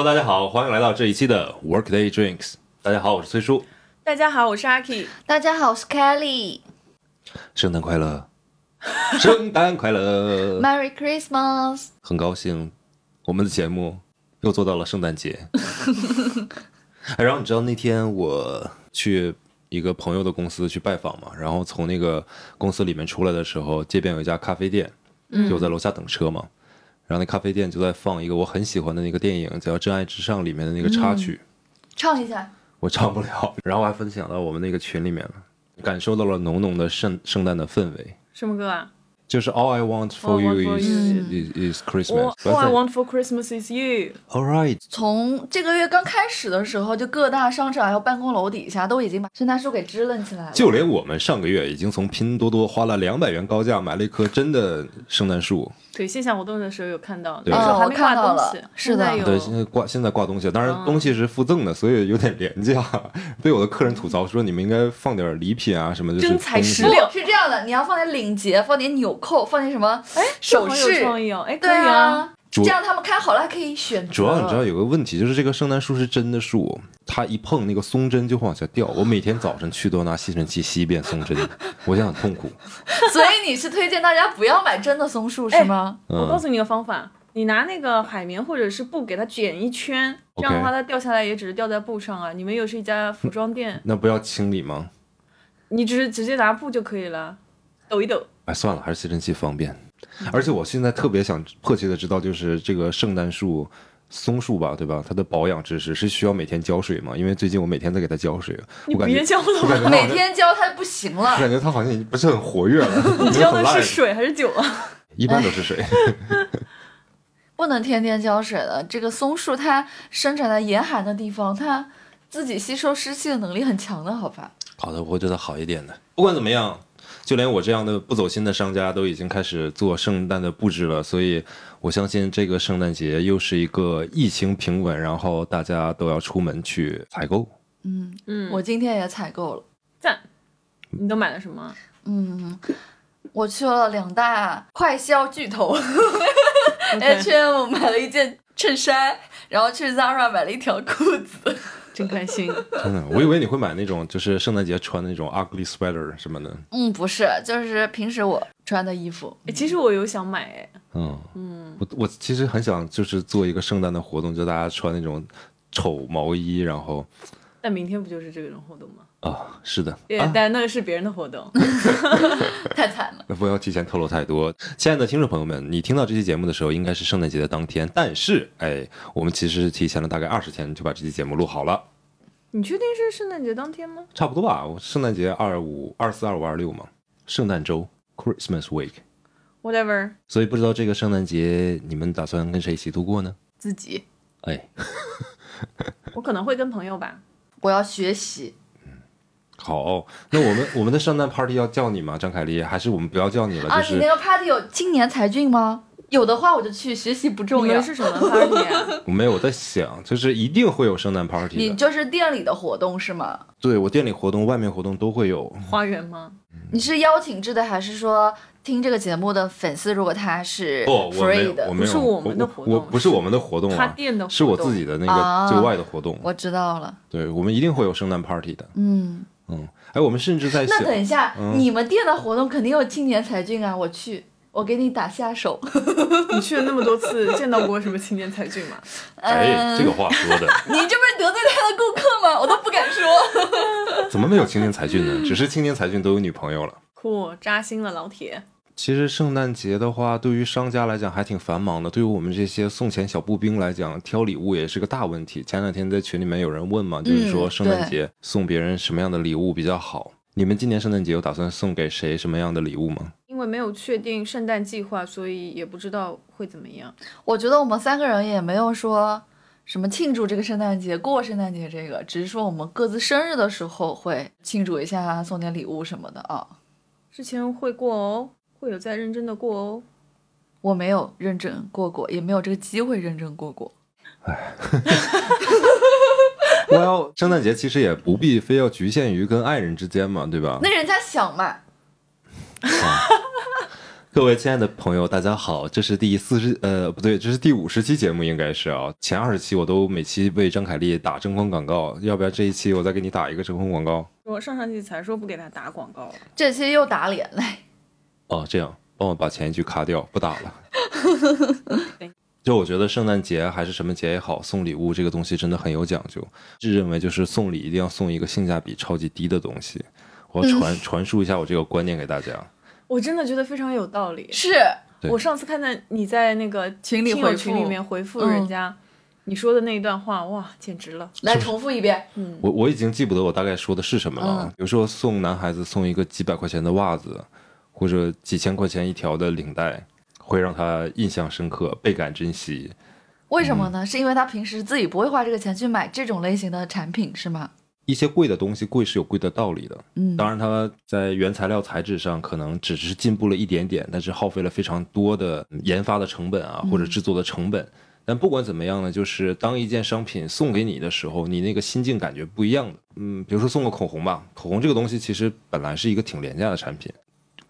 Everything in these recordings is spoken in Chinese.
Hello，大家好，欢迎来到这一期的 Workday Drinks。大家好，我是崔叔。大家好，我是阿 K。大家好，我是 Kelly。圣诞快乐，圣诞快乐！Merry Christmas！很高兴我们的节目又做到了圣诞节。哎然后你知道那天我去一个朋友的公司去拜访嘛，然后从那个公司里面出来的时候，街边有一家咖啡店，就我在楼下等车嘛。然后那咖啡店就在放一个我很喜欢的那个电影，叫《真爱至上》里面的那个插曲。唱一下。我唱不了。然后我还分享到我们那个群里面了，感受到了浓浓的圣圣诞的氛围。什么歌啊就是 All I want for you is is is Christmas？All。All I want for Christmas is you。All right，从这个月刚开始的时候，就各大商场还有办公楼底下都已经把圣诞树给支棱起来了。就连我们上个月已经从拼多多花了两百元高价买了一棵真的圣诞树。对，线下活动的时候有看到，对哦我那时候还没看到了挂东西，是的有对，现在挂现在挂东西，当然嗯东西是附赠的，所以有点廉价。被我的客人吐槽说，你们应该放点礼品啊什么，就是真材实料是这样的，你要放点领结，放点纽扣，放点什么哎，首这好有饰。创意哦，哎，对以啊。这样他们开好了还可以选择。主要你知道有个问题，就是这个圣诞树是真的树，它一碰那个松针就会往下掉。我每天早晨去都拿吸尘器吸一遍松针，我现在很痛苦。所以你是推荐大家不要买真的松树是吗？嗯，我告诉你个方法，你拿那个海绵或者是布给它卷一圈，这样的话它掉下来也只是掉在布上啊。你们又是一家服装店，那不要清理吗？你只是直接拿布就可以了，抖一抖。哎，算了，还是吸尘器方便。而且我现在特别想迫切的知道，就是这个圣诞树、松树吧，对吧？它的保养知识是需要每天浇水吗？因为最近我每天在给它浇水，你我感觉别浇了每天浇它不行了。我感觉它好像已经不是很活跃了，你浇的是水还是酒啊？一般都是水。不能天天浇水的。这个松树它生长在严寒的地方，它自己吸收湿气的能力很强的，好吧？好的，我会对它好一点的。不管怎么样，就连我这样的不走心的商家都已经开始做圣诞的布置了，所以我相信这个圣诞节又是一个疫情平稳，然后大家都要出门去采购。嗯，嗯，我今天也采购了。赞。你都买了什么？嗯，我去了两大快销巨头 OK，，H&M 买了一件衬衫，然后去 Zara 买了一条裤子。真开心。真的，我以为你会买那种就是圣诞节穿的那种 ugly sweater 什么的。嗯，不是，就是平时我穿的衣服。哎其实我有想买，哎，嗯，嗯，我我其实很想就是做一个圣诞的活动，就大家穿那种丑毛衣，然后但明天不就是这种活动吗？啊，是的，对，啊，但那个是别人的活动。太惨了，那不要提前透露太多。亲爱的听众朋友们，你听到这期节目的时候，应该是圣诞节的当天，但是哎，我们其实是提前了大概二十天就把这期节目录好了，你确定是圣诞节当天吗？差不多吧？我圣诞节二五、二四、二五、二六嘛，圣诞周 （Christmas Week）。Whatever，所以不知道这个圣诞节你们打算跟谁一起度过呢？自己哎，我可能会跟朋友吧。我要学习。好，那我们我们的圣诞 party 要叫你吗，张凯丽？还是我们不要叫你了？啊，就是你那个 party 有青年才俊吗？有的话我就去，学习不重要。是什么 party 啊？我没有我在想，就是一定会有圣诞 party。你就是店里的活动是吗？对我店里活动、外面活动都会有。花园吗？你是邀请制的，还是说听这个节目的粉丝，如果他是不，我没 free 有，的我？没有，不是我们的活动我不是我们的活动他啊，店的活动是我自己的那啊个对外的活动。我知道了，对，我们一定会有圣诞 party 的。嗯，嗯，哎，我们甚至在想那，等一下，嗯你们店的活动肯定有青年才俊啊，我去，我给你打下手。你去了那么多次，见到过什么青年才俊吗？哎，嗯这个话说的，你这不是得罪他的顾客吗？我都不敢说。怎么没有青年才俊呢？只是青年才俊都有女朋友了。酷，扎心了，老铁。其实圣诞节的话，对于商家来讲还挺繁忙的。对于我们这些送钱小步兵来讲，挑礼物也是个大问题。前两天在群里面有人问嘛，就是说嗯圣诞节送别人什么样的礼物比较好？你们今年圣诞节有打算送给谁什么样的礼物吗？因为没有确定圣诞计划，所以也不知道会怎么样。我觉得我们三个人也没有说什么庆祝这个圣诞节、过圣诞节这个，只是说我们各自生日的时候会庆祝一下，送点礼物什么的啊。之前会过哦，会有在认真的过哦。我没有认真过过，也没有这个机会认真过过。哎，我要圣诞节其实也不必非要局限于跟爱人之间嘛，对吧？那人家想嘛，各位亲爱的朋友，大家好，这是第四十呃不对，这是第五十期节目应该是啊，前二十期我都每期为张凯丽打征婚广告，要不然这一期我再给你打一个征婚广告我上上期才说不给他打广告，这期又打脸嘞。哦，这样帮我把前一句卡掉，不打了。就我觉得圣诞节还是什么节也好，送礼物这个东西真的很有讲究。自认为就是送礼一定要送一个性价比超级低的东西。我要传、传输一下我这个观念给大家。我真的觉得非常有道理。是我上次看到你在那个群里回复听友群里面回复人家，你说的那一段话，哇，简直了！来重复一遍。嗯我我已经记不得我大概说的是什么了。嗯比如说送男孩子送一个几百块钱的袜子，或者几千块钱一条的领带，会让他印象深刻，倍感珍惜。为什么呢？是因为他平时自己不会花这个钱去买这种类型的产品，是吗？一些贵的东西贵是有贵的道理的，嗯当然它在原材料材质上可能只是进步了一点点，但是耗费了非常多的研发的成本啊，或者制作的成本。但不管怎么样呢，就是当一件商品送给你的时候，你那个心境感觉不一样的。嗯，比如说送个口红吧，口红这个东西其实本来是一个挺廉价的产品，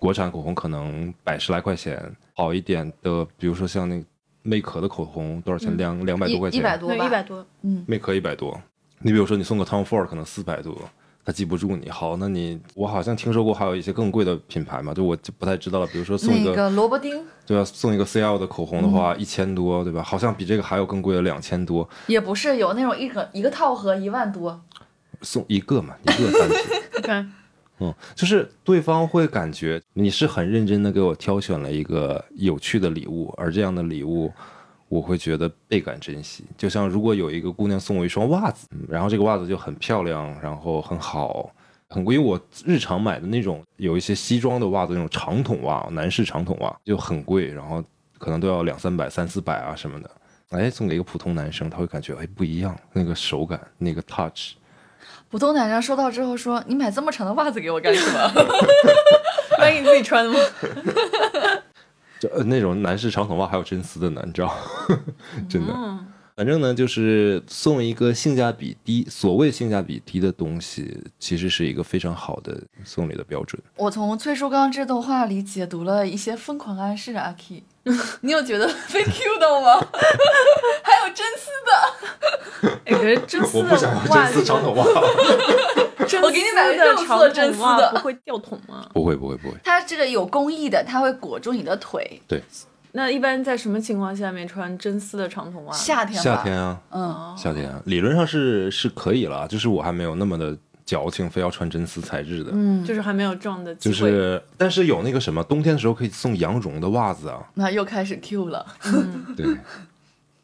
国产口红可能百十来块钱，好一点的，比如说像那个魅可的口红多少钱？两两百多块钱，一一百多对，吧，一百多，嗯魅可一百多，你比如说你送个 Tom Ford 可能四百多，他记不住你。好，那你我好像听说过还有一些更贵的品牌嘛，就我就不太知道了。比如说送一个，那个萝卜丁对吧？送一个 CL 的口红的话，一千多，对吧？好像比这个还有更贵的两千多，也不是有那种一个一个套盒一万多，送一个嘛，一个单品。嗯，就是对方会感觉你是很认真的给我挑选了一个有趣的礼物，而这样的礼物，我会觉得倍感珍惜。就像如果有一个姑娘送我一双袜子，然后这个袜子就很漂亮，然后很好，很贵。我日常买的那种有一些西装的袜子，那种长筒袜，男士长筒袜就很贵，然后可能都要两三百、三四百啊什么的。哎，送给一个普通男生，他会感觉哎不一样，那个手感，那个 touch。普通男生收到之后说：“你买这么长的袜子给我干什么 买给你自己穿的吗？就呃那种男士长筒袜还有真丝的呢，你知道？真的。嗯，反正呢，就是送一个性价比低，所谓性价比低的东西，其实是一个非常好的送礼的标准。？”我从崔叔刚这段话里解读了一些疯狂暗示，阿 K，你有觉得被 Q 到吗？还有真丝的，哎，可是真丝我不想要真丝长筒袜。我给你买个丝的肉色真丝的不会掉筒吗？不会，不会，不会。它这个有工艺的，它会裹住你的腿。对，那一般在什么情况下面穿真丝的长筒袜？夏天吧，夏天啊，嗯，夏天啊，理论上是是可以了，就是我还没有那么的矫情，非要穿真丝材质的。嗯，就是还没有撞的机会。就是，但是有那个什么，冬天的时候可以送羊绒的袜子啊。那又开始 Q 了。对，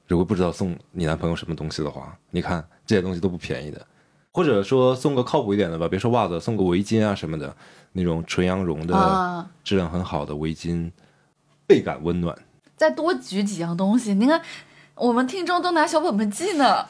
如果不知道送你男朋友什么东西的话，你看这些东西都不便宜的。或者说送个靠谱一点的吧，别说袜子，送个围巾啊什么的，那种纯羊绒的、啊质量很好的围巾，倍感温暖。再多举几样东西，你看，我们听众都拿小本本记呢。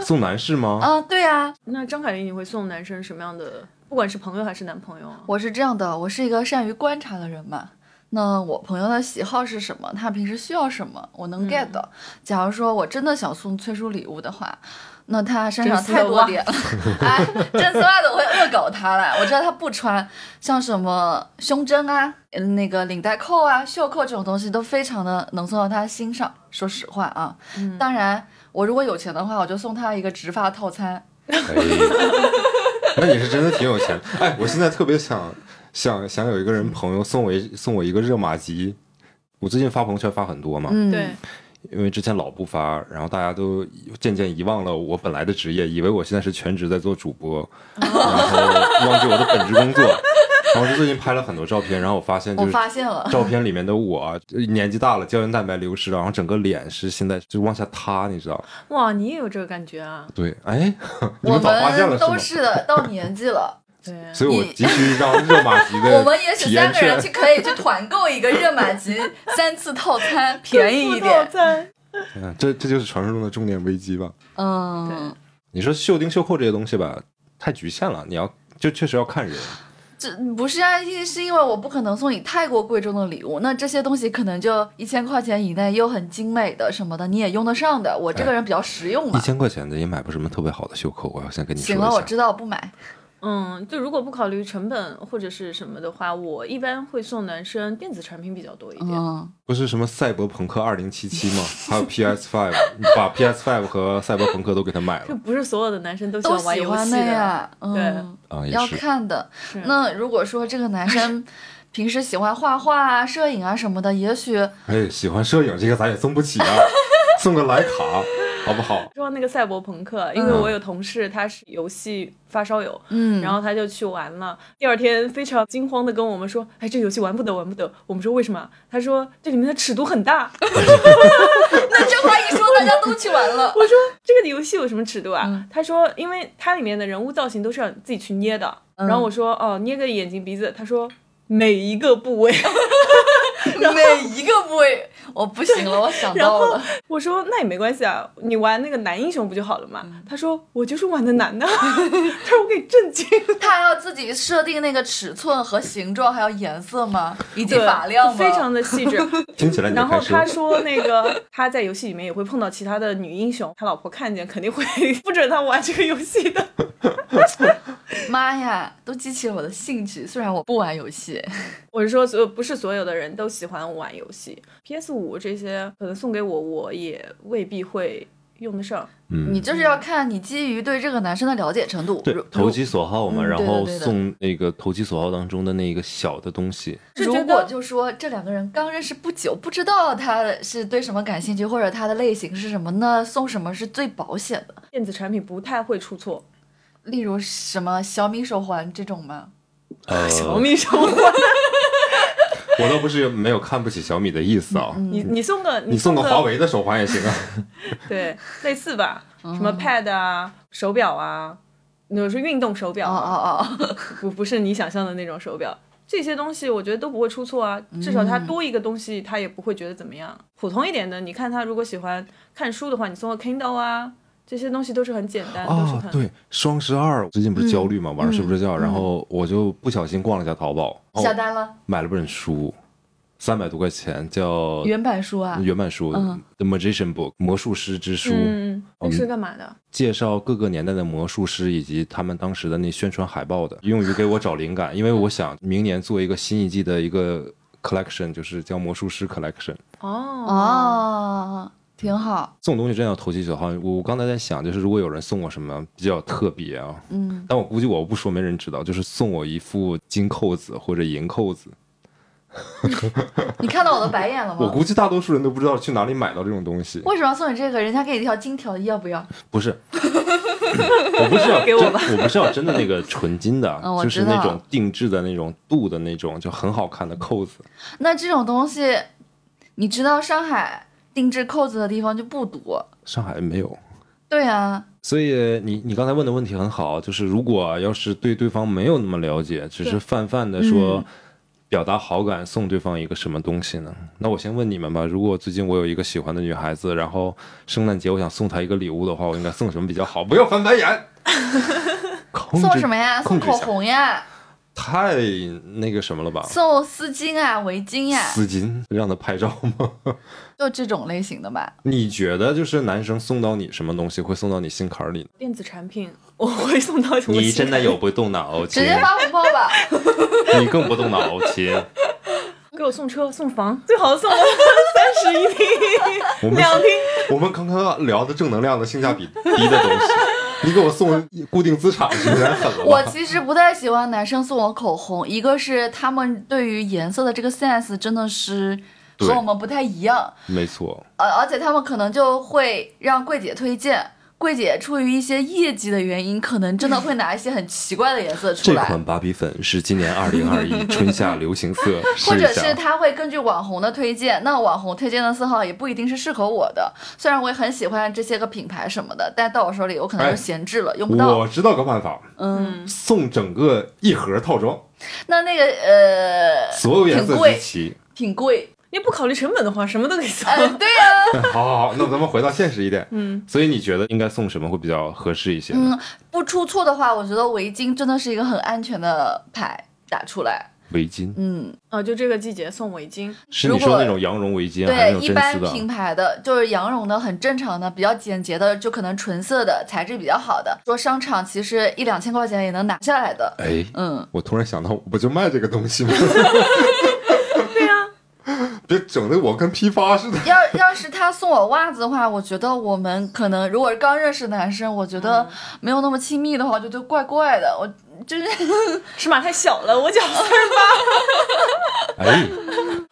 送男士吗？啊，对呀、那张凯丽，你会送男生什么样的？不管是朋友还是男朋友啊？我是这样的，我是一个善于观察的人嘛。那我朋友的喜好是什么？他平时需要什么？我能 get 的。假如说我真的想送崔叔礼物的话，那他身上太多点了，哎，真丝袜子我会恶搞他了。我知道他不穿，像什么胸针啊、嗯那个领带扣啊、袖扣这种东西都非常的能送到他心上。说实话啊，当然我如果有钱的话，我就送他一个植发套餐。哎，那你是真的挺有钱。哎，我现在特别想想想有一个人朋友送我一送我一个热玛吉。我最近发朋友圈发很多嘛，嗯，对，因为之前老不发，然后大家都渐渐遗忘了我本来的职业，以为我现在是全职在做主播，然后忘记我的本职工作。然后就最近拍了很多照片，然后我发现就我是发现了。照片里面的我年纪大了，胶原蛋白流失了，然后整个脸是现在就往下塌，你知道？哇，你也有这个感觉啊？对，哎，你我们早发现了们都？是的，到年纪了，对，所以我急需一张热玛吉的 我们也许三个人券去可以去团购一个热玛吉 三次套餐，便宜一点。点。嗯，这这就是传说中的中年危机吧？嗯，你说袖钉、袖扣这些东西吧，太局限了。你要就确实要看人。这不是啊，因是因为我不可能送你太过贵重的礼物，那这些东西可能就一千块钱以内，又很精美的什么的，你也用得上的。我这个人比较实用一嘛。千块钱的也买不什么特别好的袖扣，我要先跟你说一行了，我。知道不买。嗯，就如果不考虑成本或者是什么的话，我一般会送男生电子产品比较多一点。嗯，不是什么赛博朋克二零七七吗？还有 PS Five，你把 PS Five 和赛博朋克都给他买了就不是所有的男生都喜欢玩游戏的。的呀。嗯，要。看的。那如果说这个男生 平时喜欢画画啊、摄影啊什么的，也许哎，喜欢摄影这个咱也送不起啊，送个莱卡好不好？说那个赛博朋克，因为嗯我有同事他是游戏发烧友，嗯，然后他就去玩了。第二天非常惊慌的跟我们说：“哎，这游戏玩不得，玩不得。”我们说为什么？他说这里面的尺度很大。那这话一说，大家都去玩了。我说这个游戏有什么尺度啊？嗯他说因为它里面的人物造型都是要自己去捏的。嗯然后我说哦，捏个眼睛鼻子。他说每一个部位。每一个部位，我不行了，我想到了。我说那也没关系啊，你玩那个男英雄不就好了嘛？嗯他说我就是玩的男的。他说我给震惊。他还要自己设定那个尺寸和形状，还有颜色吗？以及对发量吗？非常的细致。听起来你然后他说，那个他在游戏里面也会碰到其他的女英雄，他老婆看见肯定会不准他玩这个游戏的。妈呀，都激起了我的兴趣。虽然我不玩游戏，我是说，所有不是所有的人都喜欢玩游戏，PS 五这些可能送给我，我也未必会用得上。嗯你就是要看你基于对这个男生的了解程度。投其所好嘛，嗯然后送那个投其所好当中的那一个小的东西。如果就说这两个人刚认识不久，不知道他是对什么感兴趣，或者他的类型是什么，那送什么是最保险的？电子产品不太会出错。例如什么小米手环这种吗？呃，小米手环，我倒不是没有看不起小米的意思啊，你你送个你送送个华为的手环也行啊。对，类似吧，什么 Pad 啊，手表啊，那是运动手表哦啊，哦哦，不不是你想象的那种手表。这些东西我觉得都不会出错啊，至少它多一个东西，他也不会觉得怎么样。普通一点的，你看他如果喜欢看书的话，你送个 Kindle 啊，这些东西都是很简单，都是啊，很对，双十二最近不是焦虑嘛，晚上睡不着觉，嗯然后我就不小心逛了一下淘宝，下单了？买了本书，三百多块钱，叫原版书啊，原版书《嗯。The Magician Book》魔术师之书，嗯，那是干嘛的？介绍各个年代的魔术师以及他们当时的那宣传海报的，用于给我找灵感，因为我想明年做一个新一季的一个 collection，就是叫魔术师 collection。哦。哦，挺好，这种东西真的要投其所好。我我刚才在想，就是如果有人送我什么比较特别啊，嗯，但我估计我不说没人知道，就是送我一副金扣子或者银扣子，你看到我的白眼了吗？我估计大多数人都不知道去哪里买到这种东西。为什么要送你这个？人家给你一条金条，要不要？不是，我不是要真给我吧我不是要真的那个纯金的，嗯就是那种定制的那种镀的那种，就很好看的扣子。那这种东西，你知道上海定制扣子的地方就不多。上海没有。对啊，所以你你刚才问的问题很好，就是如果要是对对方没有那么了解，只是泛泛的说嗯表达好感，送对方一个什么东西呢？那我先问你们吧，如果最近我有一个喜欢的女孩子，然后圣诞节我想送她一个礼物的话，我应该送什么比较好？不要翻白眼。送什么呀？送口红呀，太那个什么了吧？送丝巾啊，围巾呀，丝巾让他拍照吗？就这种类型的吧。你觉得就是男生送到你什么东西会送到你心坎儿里呢？电子产品我会送到什么？你真的有？不动脑筋直，接发红包吧。你更不动脑亲。给我送车送房，最好送 三室一厅、我们两厅。我们刚刚聊的正能量的性价比低的东西，你给我送固定资产是有点狠了我？其实不太喜欢男生送我口红，一个是他们对于颜色的这个 sense 真的是和我们不太一样，没错，呃，而且他们可能就会让柜姐推荐，柜姐出于一些业绩的原因，可能真的会拿一些很奇怪的颜色出来。这款芭比粉是今年二零二一 春夏流行色，或者。是他会根据网红的推荐，那网红推荐的色号也不一定是适合我的。虽然我也很喜欢这些个品牌什么的，但到我手里我可能就哎闲置了，用不到。我知道个办法，嗯，送整个一盒套装，那那个呃，所有颜色挺贵集齐。挺贵。你不考虑成本的话，什么都得送。呃，对呀、好好好，那咱们回到现实一点。嗯，所以你觉得应该送什么会比较合适一些？嗯，不出错的话，我觉得围巾真的是一个很安全的牌打出来。围巾嗯，啊，就这个季节送围巾，是你如果说那种羊绒围巾对，一？般品牌的就是羊绒的，很正常的，比较简洁的，就可能纯色的，材质比较好的。说商场其实一两千块钱也能拿下来的。哎，嗯，我突然想到，我不就卖这个东西吗？别整的我跟批发似的。要要是他送我袜子的话，我觉得我们可能如果是刚认识的男生，我觉得没有那么亲密的话，我觉得怪怪的。我就是 尺码太小了，我脚三十八。哎，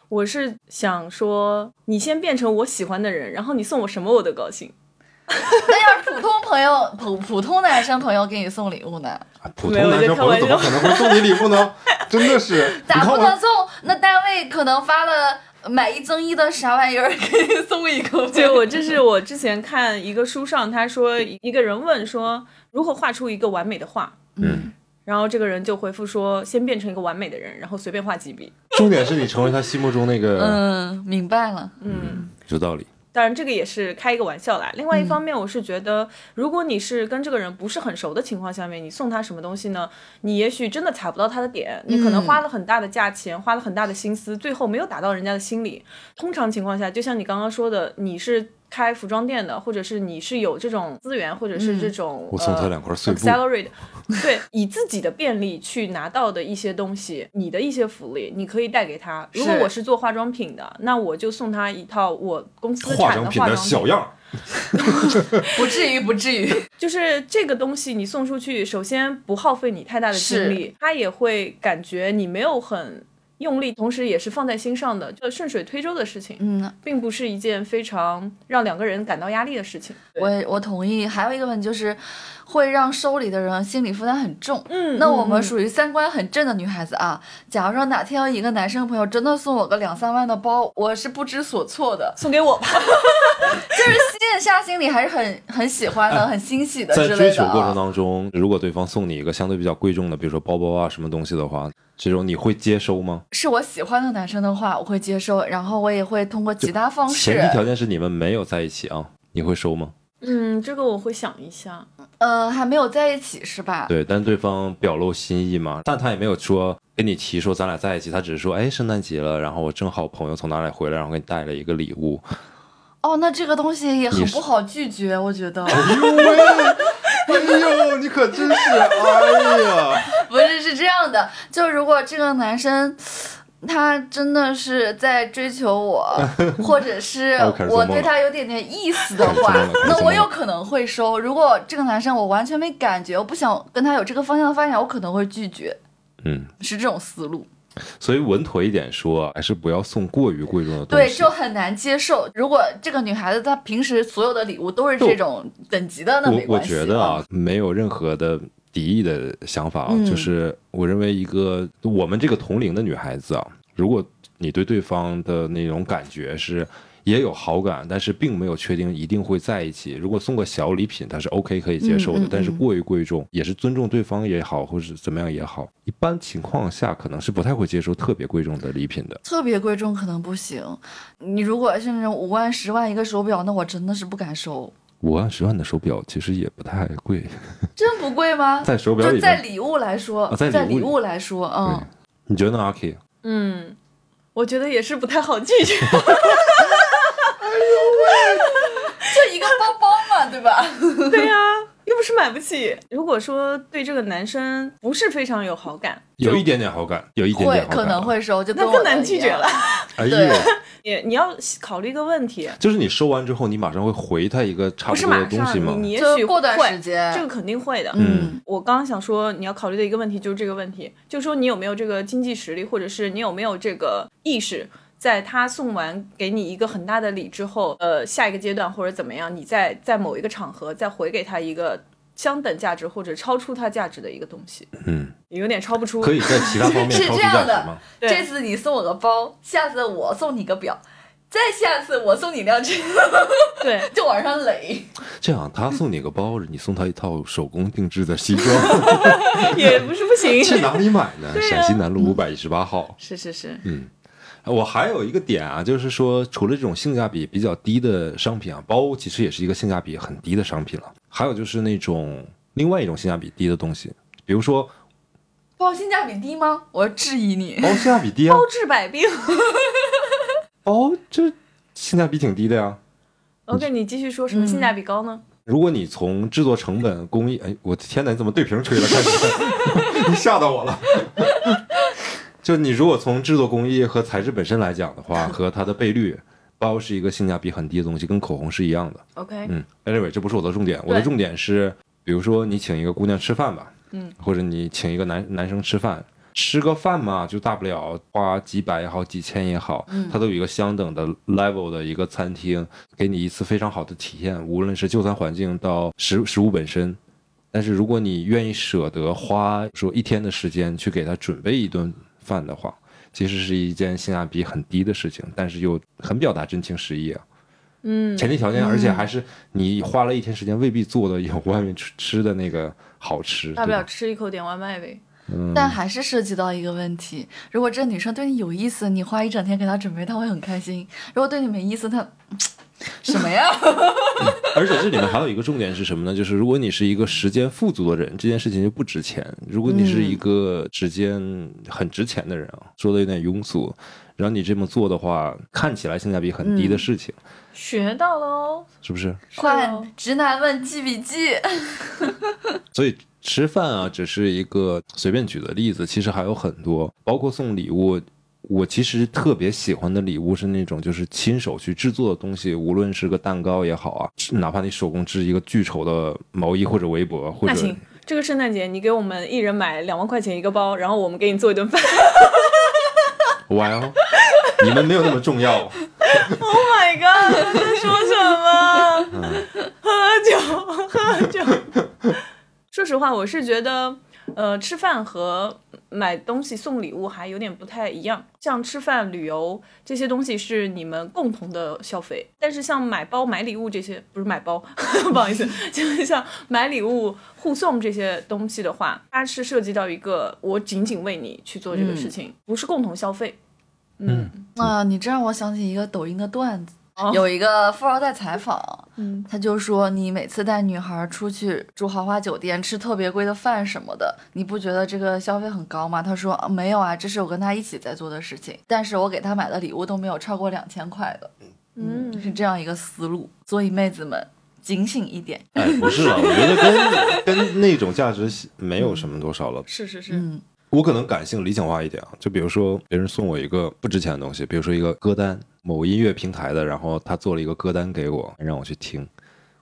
我是想说，你先变成我喜欢的人，然后你送我什么我都高兴。那要是普通朋友普 普通男生朋友给你送礼物呢，普通男生朋友怎么可能会送你礼物呢？真的是，咋不能送？那单位可能发了买一赠一的啥玩意儿，给你送一个呗。就我这是我之前看一个书上，他说一个人问说如何画出一个完美的画，嗯，然后这个人就回复说先变成一个完美的人，然后随便画几笔。重点是你成为他心目中那个，嗯，明白了。嗯，有道理。当然这个也是开一个玩笑啦。另外一方面，我是觉得，如果你是跟这个人不是很熟的情况下面，你送他什么东西呢？你也许真的踩不到他的点，你可能花了很大的价钱，花了很大的心思，最后没有打到人家的心里。通常情况下，就像你刚刚说的，你是开服装店的，或者是你是有这种资源，或者是这种、我送他呃两块碎布 accelerate，对，以自己的便利去拿到的一些东西，你的一些福利，你可以带给他。如果我是做化妆品的，那我就送他一套我公司化产妆品的的化妆小样，不至于，不至于。就是这个东西你送出去，首先不耗费你太大的精力，他也会感觉你没有很用力，同时也是放在心上的，就顺水推舟的事情，嗯，并不是一件非常让两个人感到压力的事情。我我同意。还有一个问题就是，会让收礼的人心理负担很重。嗯那我们嗯属于三观很正的女孩子啊。假如说哪天有一个男生朋友真的送我个两三万的包，我是不知所措的，送给我吧，就是线下心里还是很很喜欢的，很欣喜的在之类的追求过程啊。当中，如果对方送你一个相对比较贵重的，比如说包包啊什么东西的话，这种你会接收吗？是我喜欢的男生的话，我会接收，然后我也会通过其他方式前提，条件是你们没有在一起啊，你会收吗？嗯，这个我会想一下。呃，还没有在一起是吧？对，但对方表露心意嘛，但他也没有说跟你提说咱俩在一起，他只是说，哎，圣诞节了，然后我正好朋友从哪里回来，然后给你带了一个礼物。哦，那这个东西也很不好拒绝，我觉得。哎呦喂，哎呦，你可真是，哎呀，不是，是这样的，就如果这个男生。他真的是在追求我，或者是我对他有点点意思的话 那我有可能会收。如果这个男生我完全没感觉，我不想跟他有这个方向的发展，我可能会拒绝，嗯，是这种思路。所以稳妥一点说，还是不要送过于贵重的东西对，西。就很难接受。如果这个女孩子她平时所有的礼物都是这种等级的，那没我我关系。觉得啊，没有任何的敌意的想法啊，嗯就是我认为一个我们这个同龄的女孩子啊，如果你对对方的那种感觉是也有好感，但是并没有确定一定会在一起，如果送个小礼品，它是 OK 可以接受的，嗯嗯嗯但是过于贵重，也是尊重对方也好，或者怎么样也好，一般情况下可能是不太会接受特别贵重的礼品的。特别贵重可能不行。你如果是那种五万、十万一个手表，那我真的是不敢收。五万、十万的手表其实也不太贵，真不贵吗？在手表里，在礼物来说，啊在礼物里礼物来说，嗯，你觉得呢，阿 K？嗯，我觉得也是不太好拒绝。就一个包包嘛，对吧？对呀、又不是买不起。如果说对这个男生不是非常有好感，有一点点好感，有一点点好感，可能。会收，就那更难拒绝了。哎对呦，你你要考虑一个问题，就是你收完之后，你马上会回他一个差不是多的马上，东西吗你？也许过段会时间这个肯定会的。嗯，我刚刚想说，你要考虑的一个问题就是这个问题，就是说你有没有这个经济实力，或者是你有没有这个意识，在他送完给你一个很大的礼之后，呃，下一个阶段或者怎么样，你再在某一个场合再回给他一个相等价值或者超出他价值的一个东西，嗯，有点超不出。可以在其他方面 是这样的 这次你送我个包，下次我送你个表，再下次我送你辆车，对，就往上垒。这样，他送你个包，你送他一套手工定制的西装，也不是不行。去哪里买呢？啊陕西南路五百一十八号。是是是，嗯，我还有一个点啊，就是说，除了这种性价比比较低的商品啊，包其实也是一个性价比很低的商品了。还有就是那种另外一种性价比低的东西，比如说包性价比低吗？我要质疑你。包性价比低啊，包治百病。包这性价比挺低的呀。OK，你继续说什么性价比高呢？如果你从制作成本、工艺，哎，我的天哪，你怎么对瓶吹了？开始，你吓到我了。就你如果从制作工艺和材质本身来讲的话，和它的倍率，包是一个性价比很低的东西，跟口红是一样的。OK，嗯，anyway，这不是我的重点，我的重点是，比如说你请一个姑娘吃饭吧，嗯，或者你请一个男男生吃饭，吃个饭嘛，就大不了花几百也好，几千也好，它都有一个相等的 level 的一个餐厅，给你一次非常好的体验，无论是就餐环境到食食物本身。但是如果你愿意舍得花说一天的时间去给他准备一顿饭的话，其实是一件性价比很低的事情，但是又很表达真情实意啊。嗯，前提条件，而且还是你花了一天时间，未必做的有外面吃吃的那个好吃。大不了吃一口点外卖呗。但还是涉及到一个问题：如果这女生对你有意思，你花一整天给她准备，她会很开心；如果对你没意思，她什么呀？而且这里面还有一个重点是什么呢？就是如果你是一个时间富足的人，这件事情就不值钱；如果你是一个时间很值钱的人啊，说的有点庸俗，然后你这么做的话，看起来性价比很低的事情，学到了哦，是不是？快哦，直男们记笔记。所以吃饭啊，只是一个随便举的例子，其实还有很多，包括送礼物。我其实特别喜欢的礼物是那种就是亲手去制作的东西，无论是个蛋糕也好啊，哪怕你手工织一个巨丑的毛衣或者围脖，或者那行，这个圣诞节你给我们一人买两万块钱一个包，然后我们给你做一顿饭。哇哦，你们没有那么重要。Oh my god！在说什么？喝酒，喝酒。说实话，我是觉得，呃，吃饭和买东西送礼物还有点不太一样。像吃饭、旅游这些东西是你们共同的消费，但是像买包、买礼物这些，不是买包，不好意思，就是像买礼物、互送这些东西的话，它是涉及到一个我仅仅为你去做这个事情，不是共同消费。嗯啊，你这让我想起一个抖音的段子，哦有一个富二代采访，嗯他就说你每次带女孩出去住豪华酒店，吃特别贵的饭什么的，你不觉得这个消费很高吗？他说、啊没有啊，这是我跟他一起在做的事情，但是我给他买的礼物都没有超过两千块的，嗯是这样一个思路。所以妹子们警醒一点，哎，不是了，我觉得跟跟那种价值没有什么多少了。是是是，嗯我可能感性理想化一点啊，就比如说别人送我一个不值钱的东西，比如说一个歌单，某音乐平台的，然后他做了一个歌单给我，让我去听，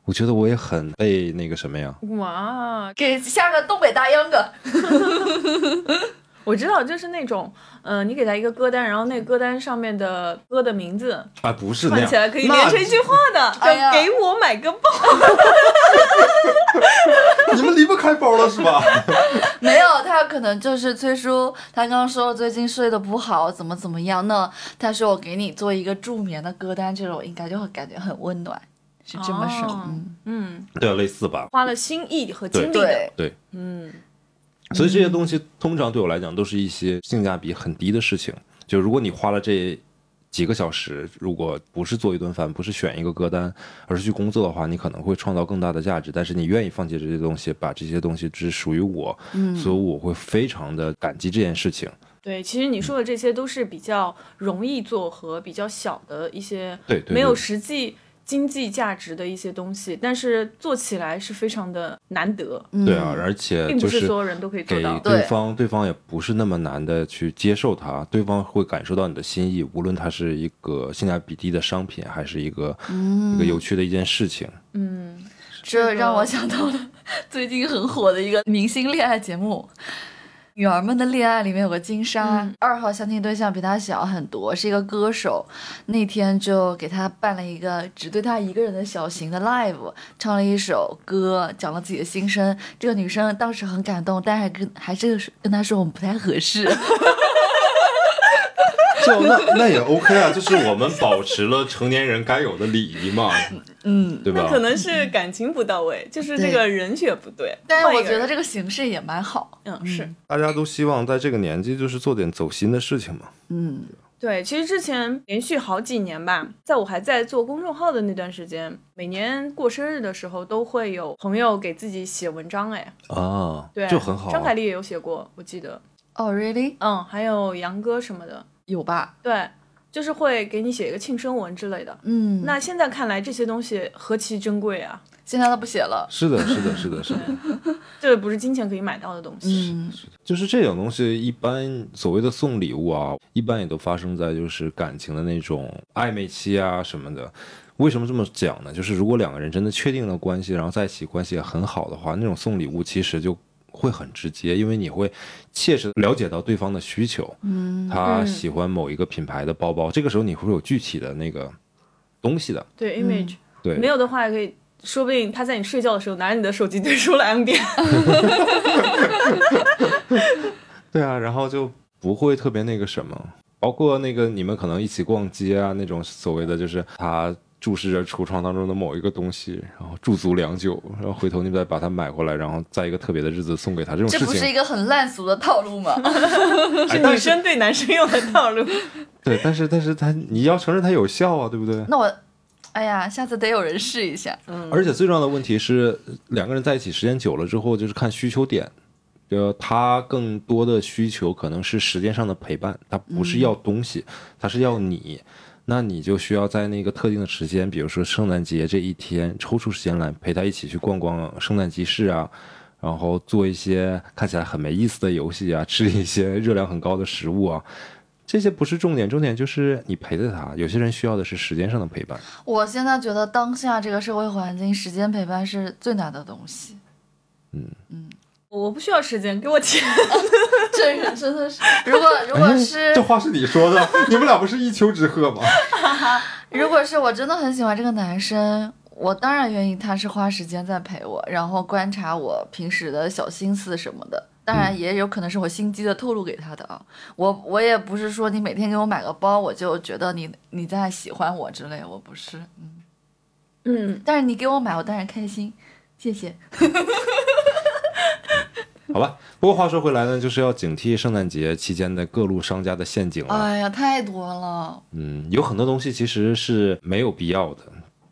我觉得我也很被那个什么呀，哇，给下个东北大秧歌，我知道，就是那种，呃，你给他一个歌单，然后那个歌单上面的歌的名字啊，不是串起来可以那连成一句话的，叫给我买个包。你们离不开包了是吧？没有，他可能就是崔叔，他刚刚说最近睡得不好，怎么怎么样呢？他说我给你做一个助眠的歌单，这种应该就会感觉很温暖，是这么说。哦嗯，嗯，类似吧。花了心意和精力的，对，对，嗯，所以这些东西通常对我来讲都是一些性价比很低的事情。就如果你花了这几个小时，如果不是做一顿饭，不是选一个歌单，而是去工作的话，你可能会创造更大的价值。但是你愿意放弃这些东西，把这些东西只属于我，嗯所以我会非常的感激这件事情。对，其实你说的这些都是比较容易做和比较小的一些，对没有实际经济价值的一些东西，但是做起来是非常的难得，对啊，嗯而且并不是所有人都可以做到。对对方，对方也不是那么难的去接受它，对方会感受到你的心意，无论它是一个性价比低的商品，还是一个、一个有趣的一件事情。嗯，这让我想到了 最近很火的一个明星恋爱节目。女儿们的恋爱里面有个金莎，二号相亲对象比她小很多，是一个歌手。那天就给她办了一个只对她一个人的小型的 live，唱了一首歌，讲了自己的心声。这个女生当时很感动，但是还跟还是跟她说我们不太合适。就那那也 OK 啊，就是我们保持了成年人该有的礼仪嘛，嗯，对吧？可能是感情不到位，就是这个人选不对。但是我觉得这个形式也蛮好。嗯是，大家都希望在这个年纪就是做点走心的事情嘛。嗯，对，其实之前连续好几年吧，在我还在做公众号的那段时间，每年过生日的时候都会有朋友给自己写文章，哎，啊，对，就很好、啊。张凯丽也有写过，我记得，哦、r e a l l y 嗯，还有杨哥什么的，有吧？对，就是会给你写一个庆生文之类的。嗯，那现在看来，这些东西何其珍贵啊！现在都不写了。是的，是的，是的，是的，这不是金钱可以买到的东西。嗯，就是这种东西，一般所谓的送礼物啊，一般也都发生在就是感情的那种暧昧期啊什么的。为什么这么讲呢？就是如果两个人真的确定了关系，然后在一起关系也很好的话，那种送礼物其实就会很直接，因为你会切实了解到对方的需求。嗯，他喜欢某一个品牌的包包，这个时候你会有具体的那个东西的。对，image、对，没有的话，也可以，说不定他在你睡觉的时候拿着你的手机对出了 M 点。对啊，然后就不会特别那个什么，包括那个你们可能一起逛街啊，那种所谓的就是他注视着橱窗当中的某一个东西，然后驻足良久，然后回头你再把它买回来，然后在一个特别的日子送给他，这种事情，这不是一个很烂俗的套路吗？哎，是女生对男生用的套路。对，但是但是他你要承认它有效啊，对不对？那我，哎呀，下次得有人试一下。嗯而且最重要的问题是，两个人在一起时间久了之后，就是看需求点。呃，他更多的需求可能是时间上的陪伴，他不是要东西，他是要你。那你就需要在那个特定的时间，比如说圣诞节这一天，抽出时间来陪他一起去逛逛圣诞集市啊，然后做一些看起来很没意思的游戏啊，吃一些热量很高的食物啊。这些不是重点，重点就是你陪着他。有些人需要的是时间上的陪伴。我现在觉得当下这个社会环境，时间陪伴是最难的东西。我不需要时间，给我钱。这是真的是，如果如果是哎这话是你说的，你们俩不是一丘之貉吗？如果是我真的很喜欢这个男生，我当然愿意他是花时间在陪我，然后观察我平时的小心思什么的。当然也有可能是我心机的透露给他的啊，我我也不是说你每天给我买个包，我就觉得你你在喜欢我之类，我不是，嗯。嗯，但是你给我买，我当然开心，谢谢。好吧，不过话说回来呢，就是要警惕圣诞节期间的各路商家的陷阱了。哎呀，太多了。嗯，有很多东西其实是没有必要的，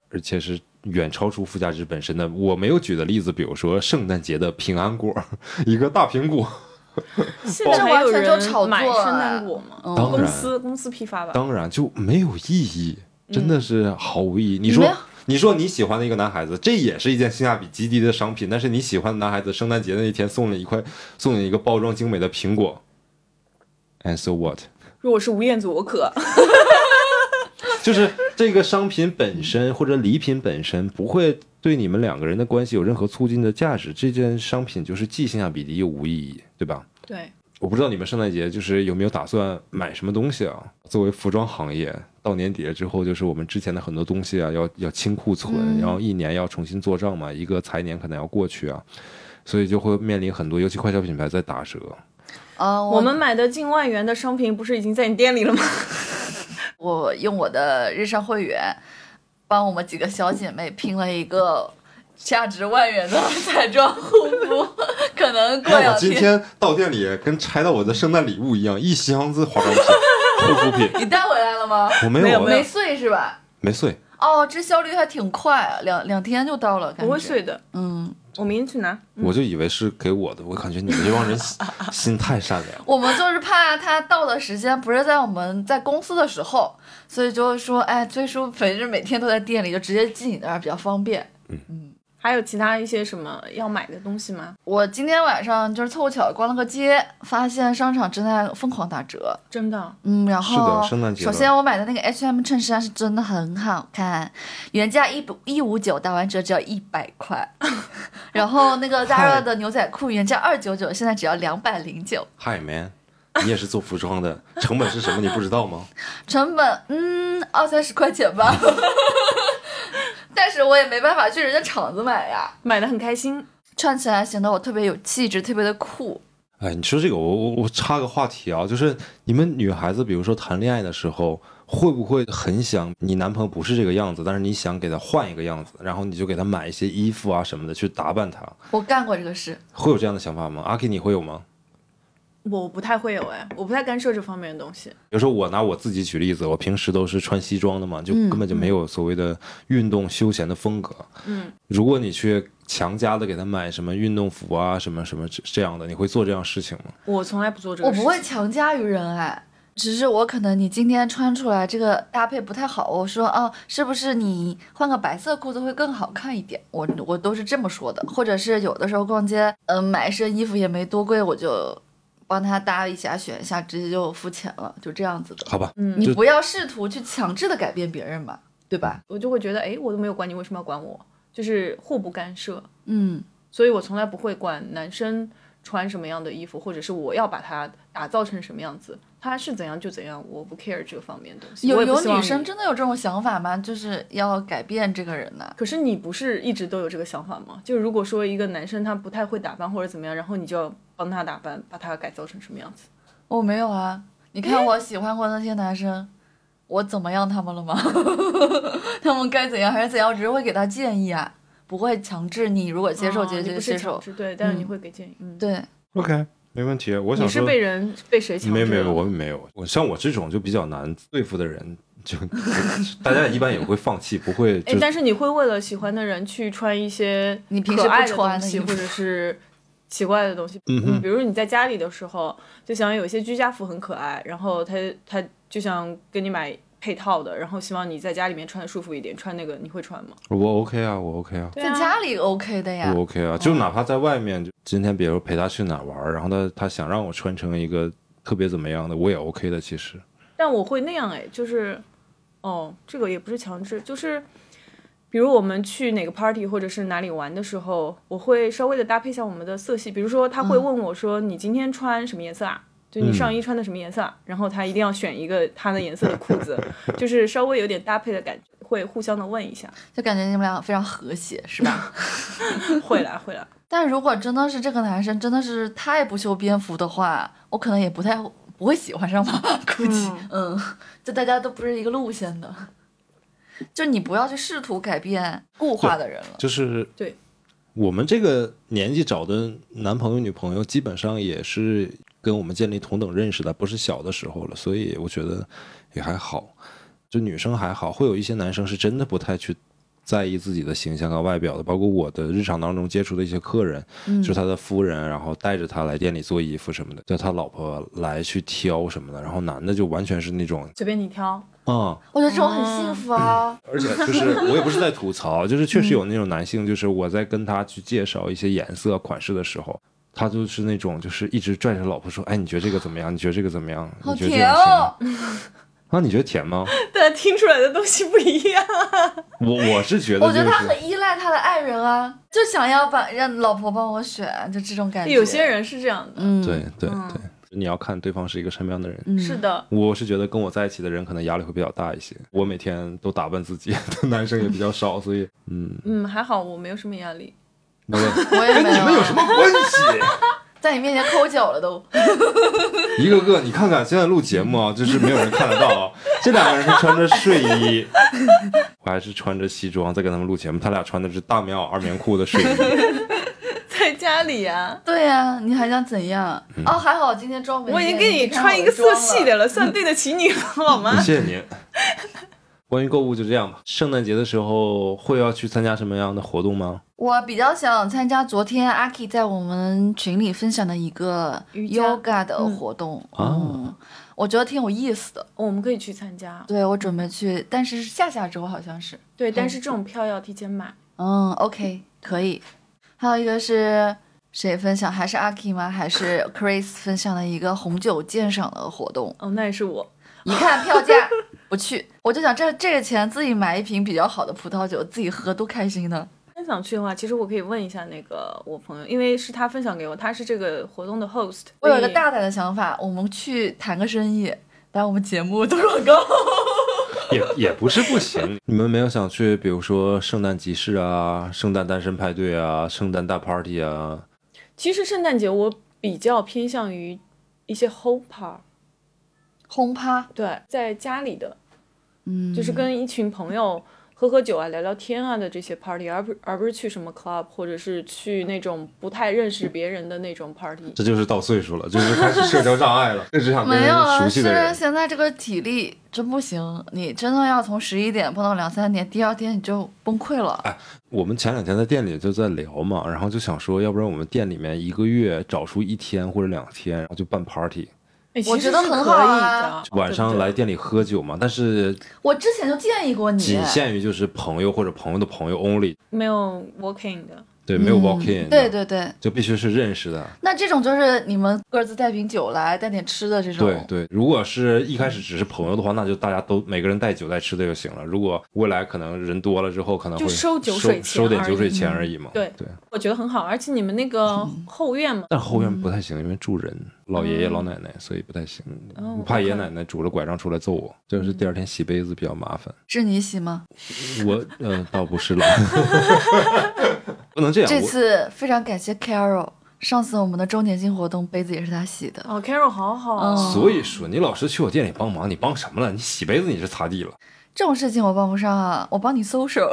而且是远超出附加值本身的。我没有举的例子，比如说圣诞节的平安果，一个大苹果。现在还有这完全就炒作人买圣啊诞果吗？嗯当然公司公司批发吧。当然就没有意义，真的是毫无意义。你说你说你喜欢的一个男孩子，这也是一件性价比极低的商品，但是你喜欢的男孩子圣诞节那一天送了一块，送你一个包装精美的苹果，and so what？如果是吴彦祖，我可。就是这个商品本身或者礼品本身不会对你们两个人的关系有任何促进的价值，这件商品就是既性价比低又无意义，对吧？对，我不知道你们圣诞节就是有没有打算买什么东西啊？作为服装行业，到年底了之后，就是我们之前的很多东西啊，要要清库存，然后一年要重新做账嘛，一个财年可能要过去啊，所以就会面临很多，尤其快消品牌在打折。啊、我们买的近万元的商品不是已经在你店里了吗？我用我的日上会员，帮我们几个小姐妹拼了一个价值万元的彩妆护肤，可能过两天。我今天到店里跟拆到我的圣诞礼物一样，一箱子化妆品、护肤品，你带回来了吗？我没有啊没碎是吧？没碎。哦，这效率还挺快啊，两两天就到了，感觉。不会碎的，嗯，我明天去拿。我就以为是给我的，我感觉你们这帮人心 心太善良。我们就是怕他到的时间不是在我们在公司的时候，所以就是说，哎，最初反正每天都在店里，就直接寄你那儿比较方便。还有其他一些什么要买的东西吗？我今天晚上就是凑巧逛了个街，发现商场正在疯狂打折。真的，嗯，然后是的后圣诞节首先我买的那个 H&M 衬衫是真的很好看，原价一一五九，打完折只要一百块。然后那个 Zara 的牛仔裤原价二九九，现在只要两百零九，Hi man，你也是做服装的，成本是什么你不知道吗？成本嗯二三十块钱吧。但是我也没办法去人家厂子买呀，买的很开心。穿起来显得我特别有气质，特别的酷。哎，你说这个，我我我插个话题啊，就是你们女孩子，比如说谈恋爱的时候，会不会很想你男朋友不是这个样子，但是你想给他换一个样子，然后你就给他买一些衣服啊什么的去打扮他，我干过这个事，会有这样的想法吗？阿 K，你会有吗？我不太会有哎，我不太干涉这方面的东西。比如说我拿我自己举例子，我平时都是穿西装的嘛，就根本就没有所谓的运动休闲的风格。嗯，如果你去强加的给他买什么运动服啊，什么什么这这样的，你会做这样事情吗？我从来不做这个事情。我不会强加于人哎，只是我可能你今天穿出来这个搭配不太好，我说啊，是不是你换个白色裤子会更好看一点？我我都是这么说的，或者是有的时候逛街，嗯、买一身衣服也没多贵，我就帮他搭一下选一下，直接就付钱了，就这样子的。好吧，嗯你不要试图去强制的改变别人吧，对吧？我就会觉得，哎，我都没有管你，为什么要管我？就是互不干涉。嗯，所以我从来不会管男生穿什么样的衣服，或者是我要把它打造成什么样子，他是怎样就怎样，我不 care 这个方面的东西。有有女生真的有这种想法吗？就是要改变这个人呢？可是你不是一直都有这个想法吗？就如果说一个男生他不太会打扮或者怎么样，然后你就要帮他打扮，把他改造成什么样子？我没有啊，你看我喜欢过那些男生，我怎么样他们了吗？他们该怎样还是怎样，我只是会给他建议啊，不会强制你如果接受接就你不是接接受。强制对，但是你嗯会给建议。嗯，对，OK，没问题。我想你是，被人被谁强制？没有没有，我没有。我像我这种就比较难对付的人，就 大家一般也会放弃，不会哎，但是你会为了喜欢的人去穿一些你平时可爱不穿东西，的或者是奇怪的东西。嗯哼比如你在家里的时候，就想有一些居家服很可爱，然后他他就想给你买配套的，然后希望你在家里面穿的舒服一点，穿那个你会穿吗？我 OK 啊，我 OK 啊。啊在家里 OK 的呀我。OK 啊，就哪怕在外面，就今天比如陪他去哪玩儿，然后他他想让我穿成一个特别怎么样的，我也 OK 的。其实，但我会那样哎，就是，哦，这个也不是强制，就是，比如我们去哪个 party 或者是哪里玩的时候，我会稍微的搭配一下我们的色系，比如说他会问我说，你今天穿什么颜色啊？就你上衣穿的什么颜色啊？然后他一定要选一个他的颜色的裤子，就是稍微有点搭配的感觉，会互相的问一下，就感觉你们俩非常和谐，是吧？会啦会啦。但如果真的是这个男生真的是太不修边幅的话，我可能也不太不会喜欢上吧，估计，嗯，就大家都不是一个路线的，就你不要去试图改变固化的人了。就是对我们这个年纪找的男朋友、女朋友，基本上也是跟我们建立同等认识的，不是小的时候了，所以我觉得也还好。就女生还好，会有一些男生是真的不太去在意自己的形象和外表的，包括我的日常当中接触的一些客人，就是他的夫人，然后带着他来店里做衣服什么的，叫他老婆来去挑什么的，然后男的就完全是那种随便你挑，嗯、我觉得这种很幸福啊，而且就是我也不是在吐槽，就是确实有那种男性，就是我在跟他去介绍一些颜色款式的时候，他就是那种就是一直拽着老婆说，哎，你觉得这个怎么样？你觉得这个怎么样？好你觉得这甜吗哦！啊，你觉得甜吗？但听出来的东西不一样。我我是觉得、就是，我觉得他很依赖他的爱人啊，就想要把让老婆帮我选，就这种感觉。有些，人是这样的，嗯，对对对，你要看对方是一个什么样的人。嗯是的，我是觉得跟我在一起的人可能压力会比较大一些。我每天都打扮自己，男生也比较少，所以嗯，嗯，还好我没有什么压力。我们 我也没跟你们有什么关系？在你面前抠脚了都。一个个，你看看现在录节目啊，就是没有人看得到啊。这两个人是穿着睡衣，我还是穿着西装在跟他们录节目。他俩穿的是大棉袄、二棉裤的睡衣。在家里呀、对呀、你还想怎样？哦，还好今天妆没。我已经给你穿一个色系的了，算对得起你了，好吗？谢谢您。关于购物就这样吧。圣诞节的时候会要去参加什么样的活动吗？我比较想参加昨天阿 K 在我们群里分享的一个瑜伽 yoga 的活动，嗯，我觉得挺有意思的。我们可以去参加。对，我准备去，但是是下下周好像是。对，但是这种票要提前买。嗯，OK，可以。还有一个是谁分享？还是阿 K 吗？还是 Chris 分享的一个红酒鉴赏的活动？哦，那也是我。一看票价不去，我就想这这个钱自己买一瓶比较好的葡萄酒自己喝，多开心呢！真想去的话，其实我可以问一下那个我朋友，因为是他分享给我，他是这个活动的 host。我有一个大胆的想法，我们去谈个生意，把我们节目做广告。也也不是不行。你们没有想去，比如说圣诞集市啊、圣诞单身派对啊、圣诞大 party 啊？其实圣诞节我比较偏向于一些 home part，轰趴，对，在家里的，嗯，就是跟一群朋友喝喝酒啊、聊聊天啊的这些 party，而不而不是去什么 club 或者是去那种不太认识别人的那种 party。这就是到岁数了，就是开始社交障碍了，就只想跟人没有啊，是熟悉的人。现在这个体力真不行，你真的要从十一点碰到两三点，第二天你就崩溃了。哎我们前两天在店里就在聊嘛，然后就想说，要不然我们店里面一个月找出一天或者两天，然后就办 party，哎我觉得很好啊，晚上来店里喝酒嘛。但是我之前就建议过你，仅限于就是朋友或者朋友的朋友 only，没有 working 的。对，没有嗯 walk in，、对，对对，就必须是认识的。那这种就是你们各自带瓶酒来，带点吃的这种。对对，如果是一开始只是朋友的话，那就大家都每个人带酒带吃的就行了。如果未来可能人多了之后，可能会就收酒水钱收点酒水钱而已嘛。对对，我觉得很好，而且你们那个后院嘛，但后院不太行，因为住人，老爷爷老奶奶，所以不太行。哦我怕爷爷奶奶拄着拐杖出来揍我，就是第二天洗杯子比较麻烦。是你洗吗？我呃倒不是了，不能这样。这次非常感谢 Carol，上次我们的周年庆活动杯子也是他洗的。哦，Carol 好好啊，嗯所以说，你老是去我店里帮忙，你帮什么了？你洗杯子你是擦地了。这种事情我帮不上啊，我帮你搜手。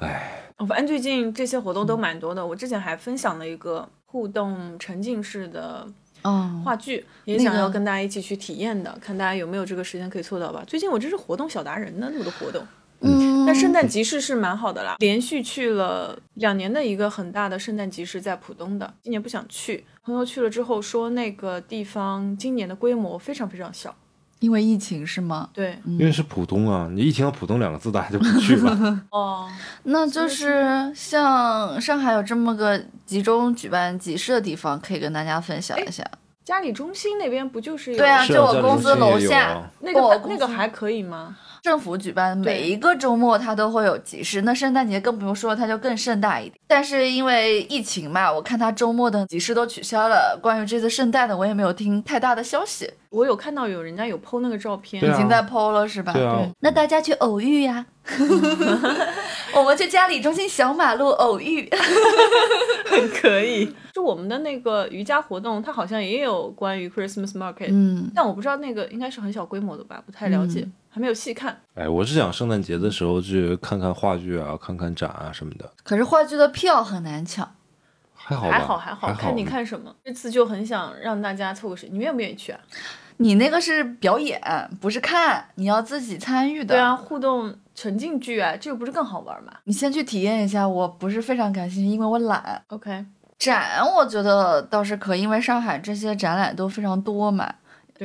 哎，反正最近这些活动都蛮多的。我之前还分享了一个互动沉浸式的嗯，话剧，也想要跟大家一起去体验的，看大家有没有这个时间可以凑到吧。最近我真是活动小达人呢，那么多活动。嗯，那圣诞集市是蛮好的啦，连续去了两年的一个很大的圣诞集市在浦东的，今年不想去，朋友去了之后说那个地方今年的规模非常非常小，因为疫情是吗？对，因为是浦东啊，你一听到浦东两个字，大家就不去了。哦，那就是像上海有这么个集中举办集市的地方，可以跟大家分享一下。嘉里中心那边不就是有对啊，就我公司楼下啊，那个那个还可以吗？政府举办对每一个周末，它都会有集市。那圣诞节更不用说，它就更盛大一点。但是因为疫情嘛，我看它周末的集市都取消了。关于这次圣诞的，我也没有听太大的消息，我有看到有人家有 PO 那个照片，啊已经在 PO 了是吧？对啊，那大家去偶遇呀，我们去嘉里中心小马路偶遇。很可以。就我们的那个瑜伽活动，它好像也有关于 Christmas market，、嗯，但我不知道那个应该是很小规模的吧，不太了解，嗯还没有细看。哎，我是想圣诞节的时候去看看话剧啊，看看展啊什么的，可是话剧的票很难抢。还好吧？还好还好，看你看什么。这次就很想让大家凑个时，你们愿不愿意去啊？你那个是表演，不是看，你要自己参与的。对啊，，互动沉浸剧啊，这个不是更好玩吗你先去体验一下。我不是非常感兴趣，因为我懒。？OK，展我觉得倒是可以，因为上海这些展览都非常多嘛。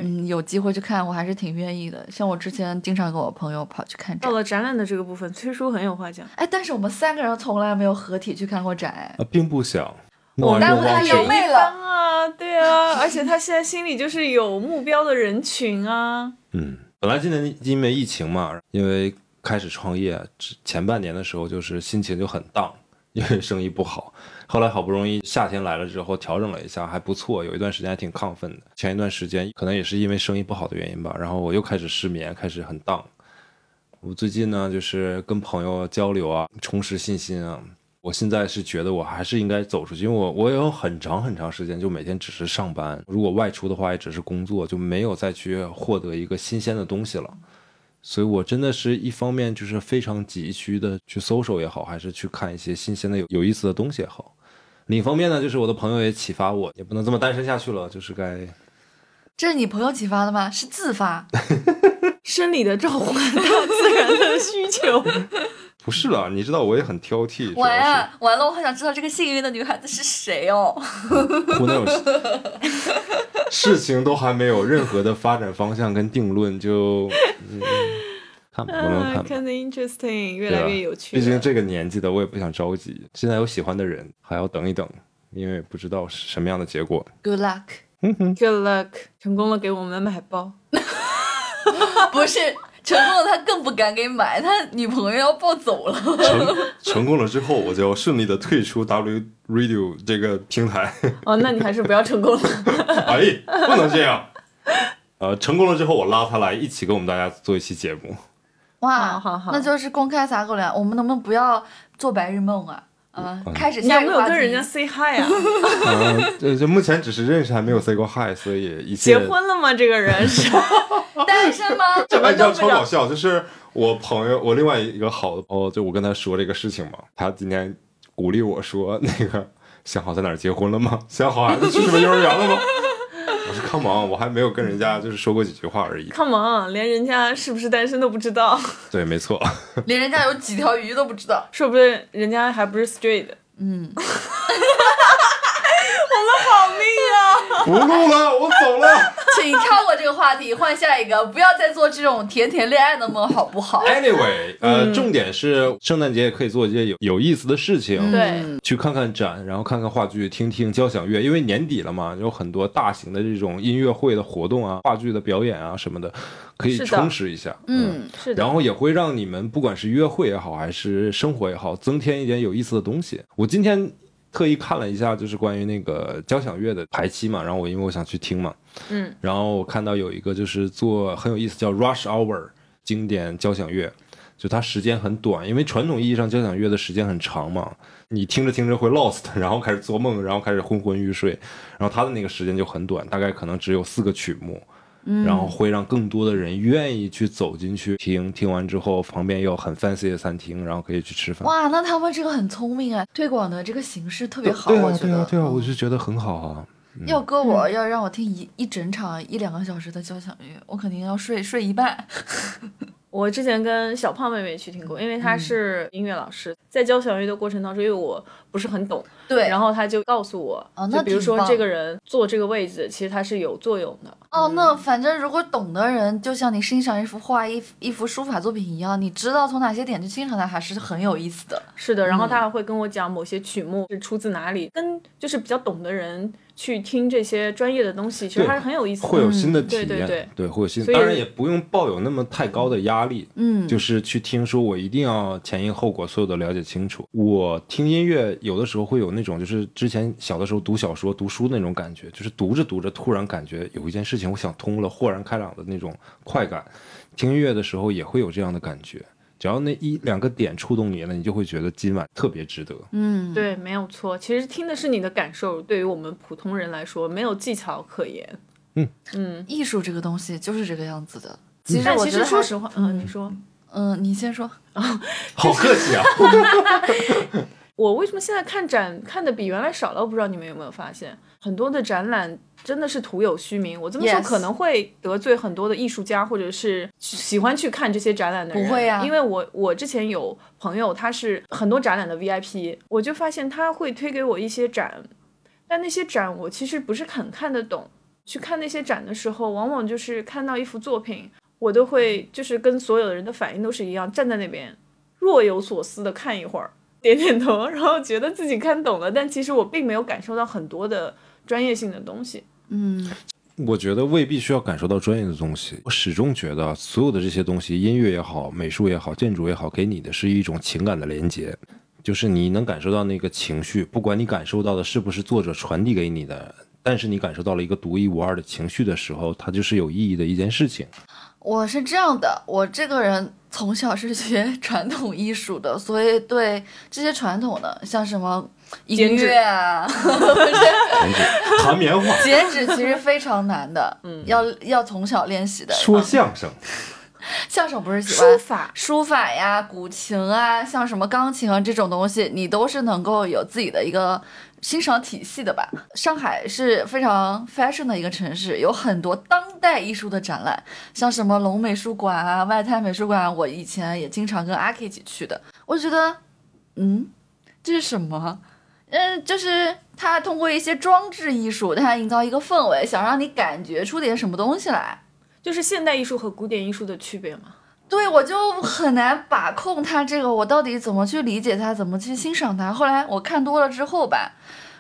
对嗯，有机会去看，我还是挺愿意的。像我之前经常跟我朋友跑去看展到，了展览的这个部分，崔叔很有话讲。哎，但是我们三个人从来没有合体去看过展，哎，啊，并不想。我耽误他忘记了撩妹了啊，对啊，而且他现在心里就是有目标的人群啊。嗯，本来今年因为疫情嘛，因为开始创业前半年的时候，就是心情就很荡，因为生意不好。后来好不容易夏天来了之后，调整了一下，还不错，有一段时间还挺亢奋的。前一段时间可能也是因为生意不好的原因吧，然后我又开始失眠，开始很荡。我最近呢，就是跟朋友交流啊，重拾信心啊。我现在是觉得我还是应该走出去，因为我我有很长很长时间就每天只是上班，如果外出的话也只是工作，就没有再去获得一个新鲜的东西了。所以我真的是一方面就是非常急需的去搜索也好，还是去看一些新鲜的有有意思的东西也好。另一方面呢，就是我的朋友也启发我，也不能这么单身下去了，就是该这是你朋友启发的吗？是自发？生理的召唤，大自然的需求。不是啦。你知道我也很挑剔，完呀，完了！我好想知道这个幸运的女孩子是谁哦。胡闹，事情都还没有任何的发展方向跟定论，就嗯，看吧，慢慢啊，看吧。看得 interesting，越来越有趣了。毕竟这个年纪的，我也不想着急。现在有喜欢的人，还要等一等，因为不知道是什么样的结果。Good luck。Good luck，成功了，给我们买包。不是成功了，他更不敢给买，他女朋友要抱走了。成成功了之后，我就要顺利的退出 W Radio 这个平台。哦，那你还是不要成功了。哎，不能这样。呃，成功了之后，我拉他来一起跟我们大家做一期节目。哇，好好好那就是公开撒狗粮。我们能不能不要做白日梦啊？啊、嗯开始你有没有。跟人家 say hi 啊？嗯、这这目前只是认识，还没有 say 过 hi，所以一切结婚了吗？这个人 是？单身吗？哎，这样么都不知道超搞笑，就是我朋友，我另外一个好的朋友，就我跟他说这个事情嘛，他今天鼓励我说，那个想好在哪儿结婚了吗？想好孩子去什么幼儿园了吗？我说 come on，我还没有跟人家就是说过几句话而已。Come on，连人家是不是单身都不知道，对，没错，连人家有几条鱼都不知道。说不定人家还不是 straight 的。嗯，好命啊！不录了，我走了。请跳过这个话题，换下一个，不要再做这种甜甜恋爱的梦，好不好？Anyway，呃，重点是圣诞节也可以做一些有有意思的事情，对去看看展，然后看看话剧，听听交响乐，因为年底了嘛，有很多大型的这种音乐会的活动啊、话剧的表演啊什么的，可以充实一下。嗯，是的，然后也会让你们不管是约会也好，还是生活也好，增添一点有意思的东西。我今天特意看了一下，就是关于那个交响乐的排期嘛，然后我因为我想去听嘛，嗯，然后我看到有一个就是做很有意思，叫 Rush Hour 经典交响乐，就它时间很短，因为传统意义上交响乐的时间很长嘛，你听着听着会 lost，然后开始做梦，然后开始昏昏欲睡，然后它的那个时间就很短，大概可能只有四个曲目。然后会让更多的人愿意去走进去听，听完之后旁边有很 fancy 的餐厅，然后可以去吃饭。哇，那他们这个很聪明啊，推广的这个形式特别好，对啊，我觉得。对啊，对啊，我嗯就觉得很好啊。要搁我要让我听一一整场一两个小时的交响乐，我肯定要睡睡一半。我之前跟小胖妹妹去听过，因为她嗯是音乐老师，在教小乐的过程当中，因为我不是很懂，对，然后她就告诉我，哦那就比如说这个人坐这个位置，其实他是有作用的。哦，那反正如果懂的人，就像你欣赏一幅画、一一幅书法作品一样，你知道从哪些点去欣赏它，还是很有意思的。是的，然后嗯他还会跟我讲某些曲目是出自哪里，跟就是比较懂的人去听这些专业的东西，其实还是很有意思的。会有新的体嗯对验，对对会有新，所以当然也不用抱有那么太高的压力，嗯，就是去听说我一定要前因后果所有的了解清楚。我听音乐有的时候会有那种，就是之前小的时候读小说、读书那种感觉，就是读着读着突然感觉有一件事情我想通了，豁然开朗的那种快感。听音乐的时候也会有这样的感觉，只要那一两个点触动你了，你就会觉得今晚特别值得。嗯，对，没有错。其实听的是你的感受，对于我们普通人来说，没有技巧可言。嗯嗯，艺术这个东西就是这个样子的。其实其我觉得还，实说实话，嗯，你说嗯，你先说。好客气啊！我为什么现在看展看的比原来少了？我不知道你们有没有发现，很多的展览真的是徒有虚名。我这么说可能会得罪很多的艺术家，或者是喜欢去看这些展览的人。不会啊因为我我之前有朋友，他是很多展览的 VIP，我就发现他会推给我一些展，但那些展我其实不是很看得懂。去看那些展的时候，往往就是看到一幅作品，我都会就是跟所有的人的反应都是一样，站在那边若有所思的看一会儿，点点头，然后觉得自己看懂了，但其实我并没有感受到很多的专业性的东西。嗯，我觉得未必需要感受到专业的东西。我始终觉得所有的这些东西，音乐也好，美术也好，建筑也好，给你的是一种情感的连接，就是你能感受到那个情绪，不管你感受到的是不是作者传递给你的，但是你感受到了一个独一无二的情绪的时候，它就是有意义的一件事情。我是这样的，我这个人从小是学 传统艺术的，所以对这些传统的，像什么音剪纸乐啊，剪纸、弹棉花、剪纸其实非常难的，嗯，要要从小练习的。说相声，相声不是喜欢书法书法呀、古琴啊，像什么钢琴啊这种东西，你都是能够有自己的一个欣赏体系的吧？上海是非常 fashion 的一个城市，有很多当代艺术的展览，像什么龙美术馆啊、外滩美术馆啊，我以前也经常跟阿 K 一起去的。我觉得，嗯，这是什么？嗯，就是他通过一些装置艺术，他营造一个氛围，想让你感觉出点什么东西来。就是现代艺术和古典艺术的区别嘛。对，我就很难把控它这个，我到底怎么去理解它，怎么去欣赏它。后来我看多了之后吧，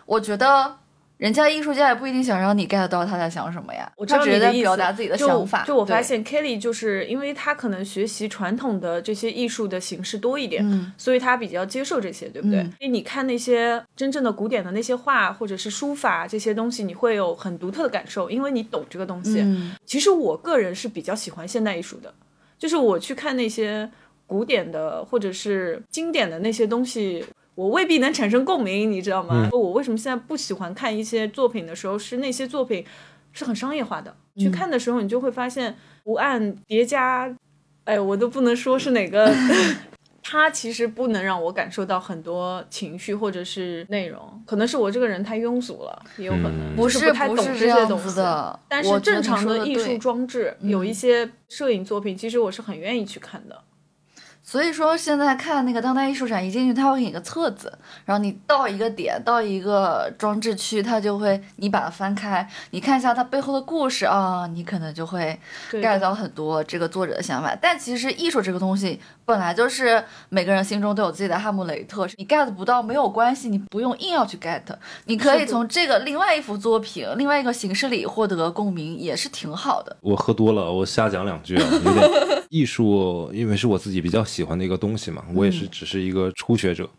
我觉得人家艺术家也不一定想让你 get 到他在想什么呀，我知道他只是在你的意思，表达自己的想法。就我发，现 Kelly 就是因为他可能学习传统的这些艺术的形式多一点，嗯所以他比较接受这些，对不对？嗯所以你看那些真正的古典的那些画或者是书法这些东西，你会有很独特的感受，因为你懂这个东西。嗯其实我个人是比较喜欢现代艺术的，就是我去看那些古典的或者是经典的那些东西，我未必能产生共鸣，你知道吗？我为什么现在不喜欢看一些作品的时候，是那些作品是很商业化的，去看的时候你就会发现图案叠加。哎，我都不能说是哪个。它其实不能让我感受到很多情绪或者是内容，可能是我这个人太庸俗了，也有可能嗯不就是不太懂这些东西。的。但是正常的的艺术装置，有一些摄影作品，其实我是很愿意去看的。所以说现在看那个当代艺术展，一进去他会给你个册子，然后你到一个点，到一个装置区，他就会你把它翻开，你看一下它背后的故事啊，你可能就会对 get 到很多这个作者的想法。但其实艺术这个东西本来就是每个人心中都有自己的哈姆雷特，你 get 不到没有关系，你不用硬要去 get，你可以从这个另外一幅作品、另外一个形式里获得共鸣，也是挺好的。我喝多了，我瞎讲两句啊，有点 艺术，因为是我自己比较喜欢的一个东西嘛，我也是只是一个初学者。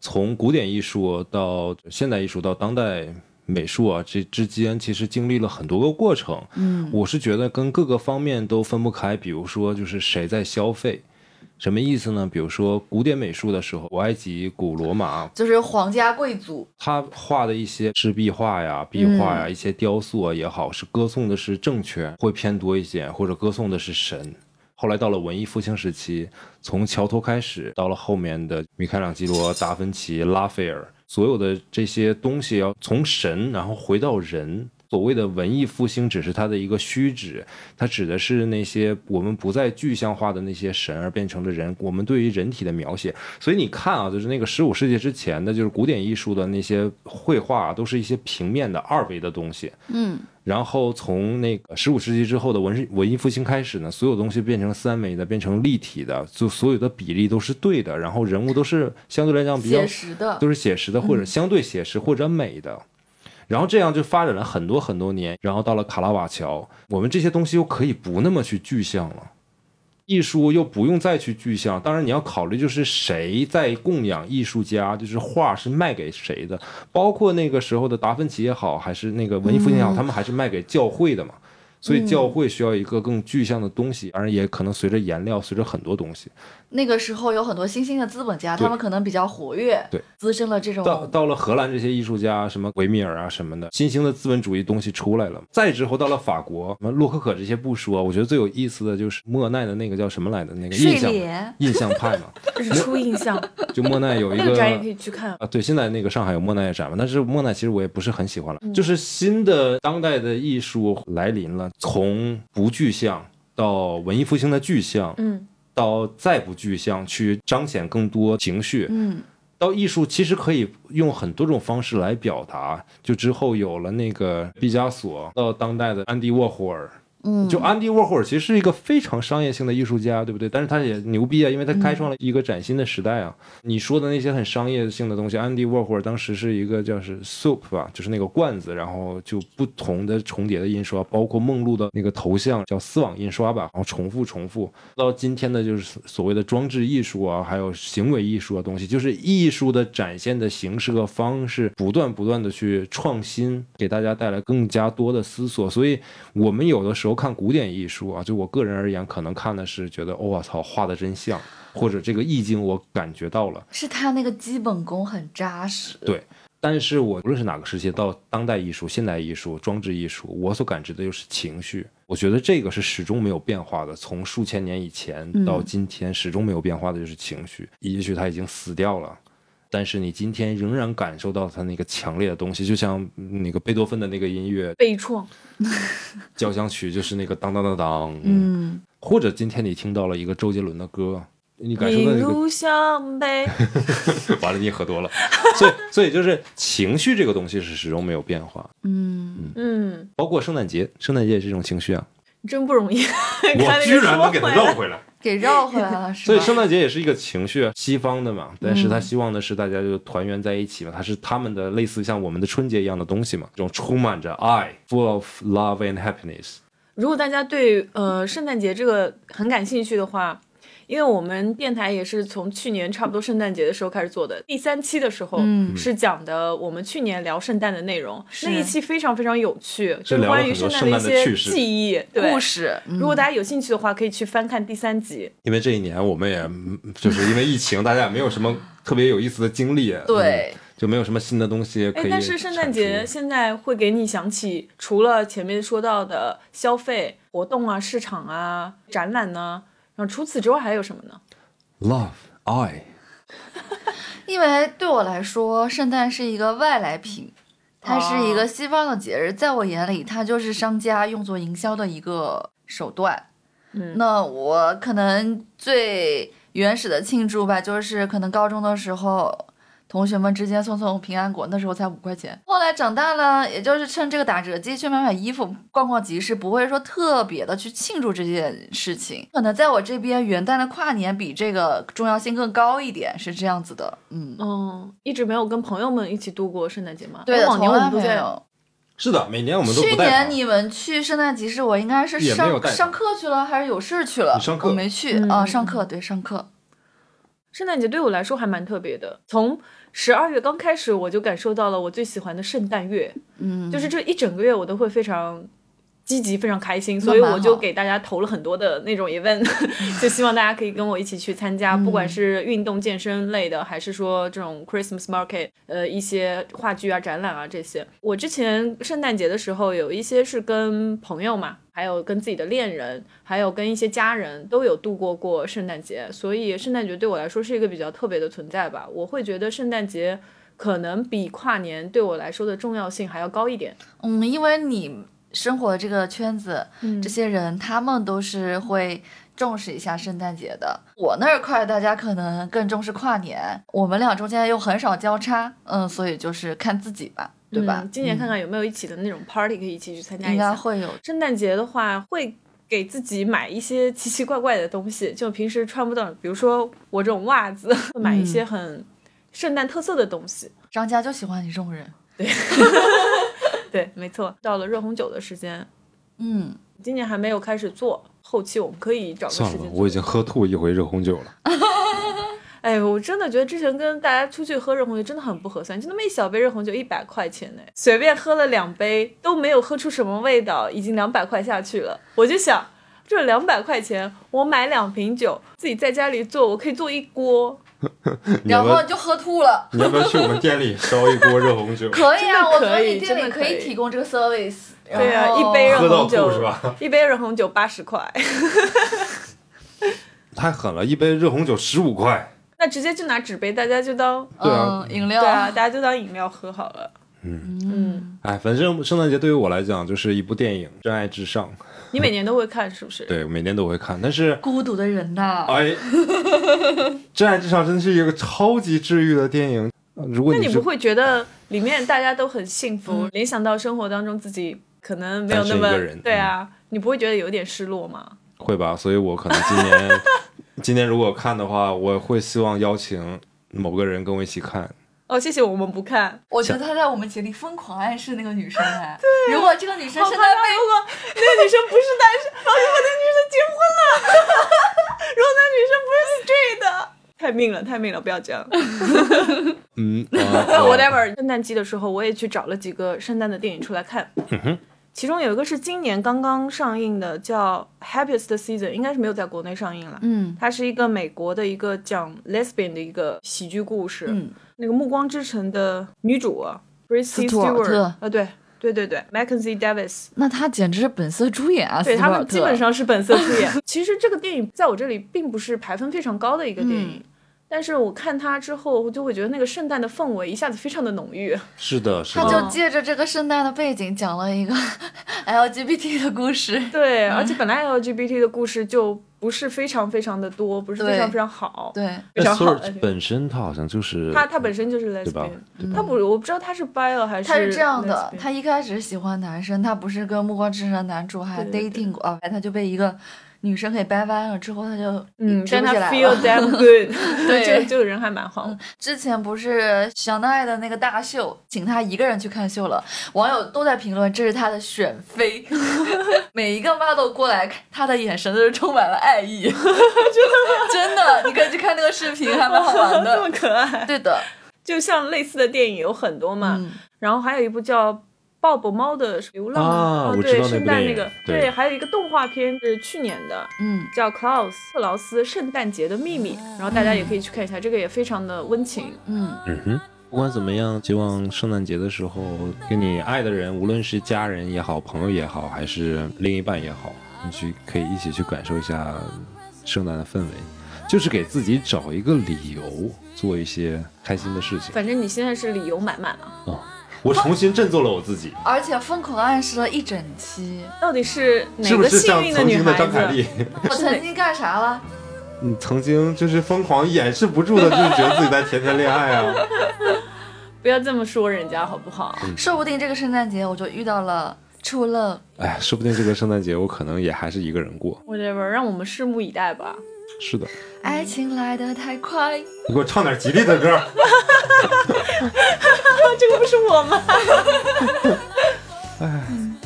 从古典艺术到现代艺术到当代美术啊，这之间其实经历了很多个过程。嗯，我是觉得跟各个方面都分不开。比如说，就是谁在消费，什么意思呢？比如说古典美术的时候，古埃及、古罗马，就是皇家贵族，他画的一些是壁画呀、壁画呀、一些雕塑啊也好，是歌颂的是政权会偏多一些，或者歌颂的是神。后来到了文艺复兴时期，从桥头开始，到了后面的米开朗基罗、达芬奇、拉斐尔，所有的这些东西要从神，然后回到人。所谓的文艺复兴只是它的一个虚指，它指的是那些我们不再具象化的那些神，而变成了人。我们对于人体的描写，所以你看啊，就是那个十五世纪之前的，就是古典艺术的那些绘画、啊，都是一些平面的二维的东西。嗯，然后从那个十五世纪之后的文文艺复兴开始呢，所有东西变成三维的，变成立体的，就所有的比例都是对的，然后人物都是相对来讲比较写实的，都是写实的或者相对写实或者美的。然后这样就发展了很多很多年，然后到了卡拉瓦乔，我们这些东西又可以不那么去具象了，艺术又不用再去具象。当然你要考虑就是谁在供养艺术家，就是画是卖给谁的，包括那个时候的达芬奇也好，还是那个文艺复兴也好，他们还是卖给教会的嘛。所以教会需要一个更具象的东西，当然也可能随着颜料，随着很多东西。那个时候有很多新兴的资本家，他们可能比较活跃，对，滋生了这种到到了荷兰，这些艺术家，什么维米尔啊什么的，新兴的资本主义东西出来了。再之后到了法国，什么洛可可这些不说，我觉得最有意思的就是莫奈的那个叫什么来的那个印象，印象派嘛，就是出印象就莫奈有一个展也可以去看。啊，对，现在那个上海有莫奈的展嘛，但是莫奈其实我也不是很喜欢了。嗯就是新的当代的艺术来临了，从不具象到文艺复兴的具象，嗯，到再不具象去彰显更多情绪，嗯，到艺术其实可以用很多种方式来表达。就之后有了那个毕加索，到当代的安迪沃霍尔。嗯就安迪沃霍尔其实是一个非常商业性的艺术家，对不对？但是他也牛逼啊，因为他开创了一个崭新的时代啊。你说的那些很商业性的东西，安迪沃霍尔当时是一个叫是 soup 吧，就是那个罐子，然后就不同的重叠的印刷，包括梦露的那个头像叫丝网印刷吧，然后重复重复。到今天的就是所谓的装置艺术啊，还有行为艺术啊东西，就是艺术的展现的形式和方式，不断不断的去创新，给大家带来更加多的思索。所以我们有的时候看古典艺术啊，就我个人而言，可能看的是觉得，哦我操，画的真像，或者这个意境我感觉到了。是他那个基本功很扎实。对但是我无论是哪个时期，到当代艺术、现代艺术、装置艺术，我所感知的就是情绪。我觉得这个是始终没有变化的，从数千年以前到今天，始终没有变化的就是情绪。也许他已经死掉了，但是你今天仍然感受到它那个强烈的东西，就像那个贝多芬的那个音乐悲怆，交响曲，就是那个当当当当，嗯，或者今天你听到了一个周杰伦的歌，你感受到那个一路向北。完了，你也喝多了，所以所以就是情绪这个东西是始终没有变化，嗯。嗯，包括圣诞节，圣诞节也是一种情绪啊，真不容易。我居然能给它说回来绕回来，给绕回来了，是吧？所以圣诞节也是一个情绪，啊，西方的嘛，但是他希望的是大家就团圆在一起嘛，它是他们的类似像我们的春节一样的东西嘛，这种充满着爱，full of love and happiness，如果大家对呃圣诞节这个很感兴趣的话，因为我们电台也是从去年差不多圣诞节的时候开始做的，第三期的时候，嗯是讲的我们去年聊圣诞的内容，是那一期非常非常有趣，就是关于圣诞的一些记忆，故。事，嗯如果大家有兴趣的话，可以去翻看第三集。因为这一年我们也嗯就是因为疫情，大家也没有什么特别有意思的经历，嗯对，就没有什么新的东西可以，哎但是圣诞节现在会给你想起，除了前面说到的消费活动啊、市场啊、展览呢、然后除此之外还有什么呢？Love, I，因为对我来说，圣诞是一个外来品，它是一个西方的节日，在我眼里，它就是商家用作营销的一个手段。嗯那我可能最原始的庆祝吧，就是可能高中的时候，同学们之间送送平安果，那时候才五块钱。后来长大了，也就是趁这个打折季去买买衣服，逛逛集市，不会说特别的去庆祝这件事情。可能在我这边，元旦的跨年比这个重要性更高一点，是这样子的。嗯，嗯，一直没有跟朋友们一起度过圣诞节吗？对从来我们都在。没有。是的，每年我们都去年你们去圣诞集市，我应该是上上课去了，还是有事去了？上课我没去嗯啊，上课对上课。圣诞节对我来说还蛮特别的，从十二月刚开始，我就感受到了我最喜欢的圣诞月，嗯，就是这一整个月我都会非常积极、非常开心，所以我就给大家投了很多的那种 event，就希望大家可以跟我一起去参加，不管是运动健身类的，还是说这种 Christmas market，呃，一些话剧啊、展览啊这些。我之前圣诞节的时候有一些是跟朋友嘛。还有跟自己的恋人，还有跟一些家人都有度过过圣诞节，所以圣诞节对我来说是一个比较特别的存在吧。我会觉得圣诞节可能比跨年对我来说的重要性还要高一点。嗯，因为你生活的这个圈子，嗯这些人他们都是会重视一下圣诞节的。我那儿块大家可能更重视跨年，我们俩中间又很少交叉，嗯，所以就是看自己吧，对吧？嗯今年看嗯看有没有一起的那种 party 可以一起去参加一应该下。会有。圣诞节的话，会给自己买一些奇奇怪怪的东西，就平时穿不到，比如说我这种袜子，会买一些很圣诞特色的东西。张家就喜欢你这种人，对，对没错。到了热红酒的时间，嗯，今年还没有开始做，后期我们可以找个时算了，间。我已经喝吐一回热红酒了。哎，我真的觉得之前跟大家出去喝热红酒真的很不合算，就那么一小杯热红酒一百块钱呢，随便喝了两杯都没有喝出什么味道，已经两百块下去了。我就想，这两百块钱我买两瓶酒，自己在家里做，我可以做一锅。然后就喝吐了。你要不要去我们店里烧一锅热红酒？可以啊，我觉得可以你店里可以提供这个 service。对啊，一杯热红酒是吧？一杯热红酒八十块，太狠了，一杯热红酒十五块。那直接就拿纸杯，大家就当对啊嗯，饮料，对啊，大家就当饮料喝好了。嗯，哎，反正圣诞节对于我来讲就是一部电影，《真爱至上》。你每年都会看是不是？对，每年都会看，但是孤独的人呐，哎，《真爱至上》真的是一个超级治愈的电影。呃如果是那你不会觉得里面大家都很幸福，联想到生活当中自己可能没有那么对啊，你不会觉得有点失落吗？会吧？所以我可能今年今天如果看的话，我会希望邀请某个人跟我一起看。哦，谢谢，我们不看。我觉得他在我们群里疯狂暗示那个女生哎，对，如果这个女生好怕现在被如果那个女生不是单身，然后如果那女生结婚了，如果那女生不是 straight 的，太命了，太命了，不要这样。嗯呃 Whatever，圣诞季的时候，我也去找了几个圣诞的电影出来看。其中有一个是今年刚刚上映的，叫《Happiest Season》，应该是没有在国内上映了。嗯它是一个美国的一个讲 lesbian 的一个喜剧故事。嗯，那个《暮光之城》的女主啊 b r i c e 斯图尔 Stewart，啊，对对对对，Mackenzie Davis，那她简直是本色出演啊，对他斯图尔特们基本上是本色出演。其实这个电影在我这里并不是排分非常高的一个电影。嗯但是我看他之后，我就会觉得那个圣诞的氛围一下子非常的浓郁。是的，是他，就借着这个圣诞的背景讲了一个 LGBT 的故事。对，而且本来 LGBT 的故事就不是非常非常的多，不是非常非常好，对，非常好。本身他好像就是他他本身就是对吧？lesbian，他不，我不知道他是 bi 了还是他是这样的，他一开始喜欢男生，他不是跟《暮光之城》的男主还 dating 过啊，他就被一个女生给掰弯了，之后他就嗯，直但他不起来 feel 了。damn good，对这个这个人还蛮好。之前不是香奈的那个大秀，请他一个人去看秀了，网友都在评论这是他的选妃，每一个 model 过来，他的眼神都是充满了爱意，真的。真的，你可以去看那个视频，还蛮好玩的。这么。可爱，对的，就像类似的电影有很多嘛，嗯。然后还有一部叫《鲍勃猫的流浪》哦，对，圣诞那个，对还有一个动画片是去年的，嗯，叫《克特劳斯圣诞节的秘密》，然后大家也可以去看一下，这个也非常的温情。嗯，嗯哼。不管怎么样，希望圣诞节的时候，跟你爱的人，无论是家人也好，朋友也好，还是另一半也好，你去可以一起去感受一下圣诞的氛围，就是给自己找一个理由做一些开心的事情。反正你现在是理由满满啊。我重新振作了我自己，而且疯狂暗示了一整期。到底是哪是不个是像幸运女曾经的孩子？张凯丽？我曾经干啥了？你曾经就是疯狂掩饰不住的，就是觉得自己在甜甜恋爱啊。不要这么说人家好不好？说不定这个圣诞节我就遇到了 true love。哎，说不定这个圣诞节我可能也还是一个人过。whatever，让我们拭目以待吧。是的，爱情来得太快，你给我唱点吉利的歌。这个不是我吗？哎，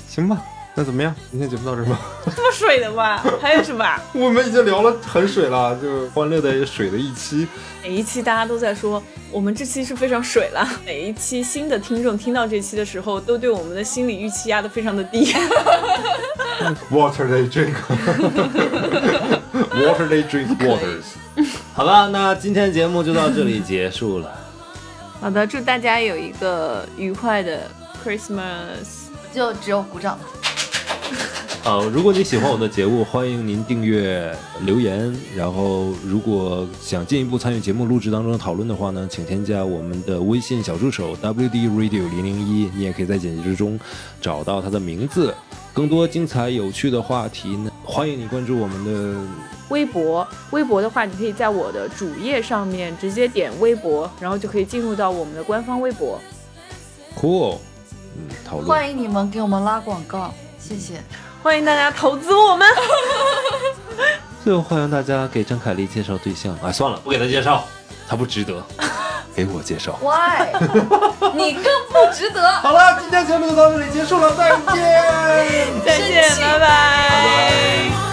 行吧，那怎么样？今天节目到这儿吧。这么水的吗？还有什么？我们已经聊了很水了，就欢乐的水的一期。每一期大家都在说我们这期是非常水了。每一期新的听众听到这期的时候，都对我们的心理预期压得非常的低。Water they drink. Water they drink waters. 好了，那今天节目就到这里结束了。好的，祝大家有一个愉快的 Christmas。就只有鼓掌。呃，如果你喜欢我的节目，欢迎您订阅、留言。然后，如果想进一步参与节目录制当中的讨论的话呢，请添加我们的微信小助手 WD Radio 零零一，你也可以在简介之中找到他的名字。更多精彩有趣的话题呢，欢迎你关注我们的微博，微博的话，你可以在我的主页上面直接点微博，然后就可以进入到我们的官方微博。Cool，嗯，讨论。欢迎你们给我们拉广告，谢谢。欢迎大家投资我们。最后欢迎大家给张凯丽介绍对象。哎，算了，不给她介绍，她不值得。给我介绍。Why？你更不值得。好了，今天节目就到这里结束了，再见。再见，拜拜。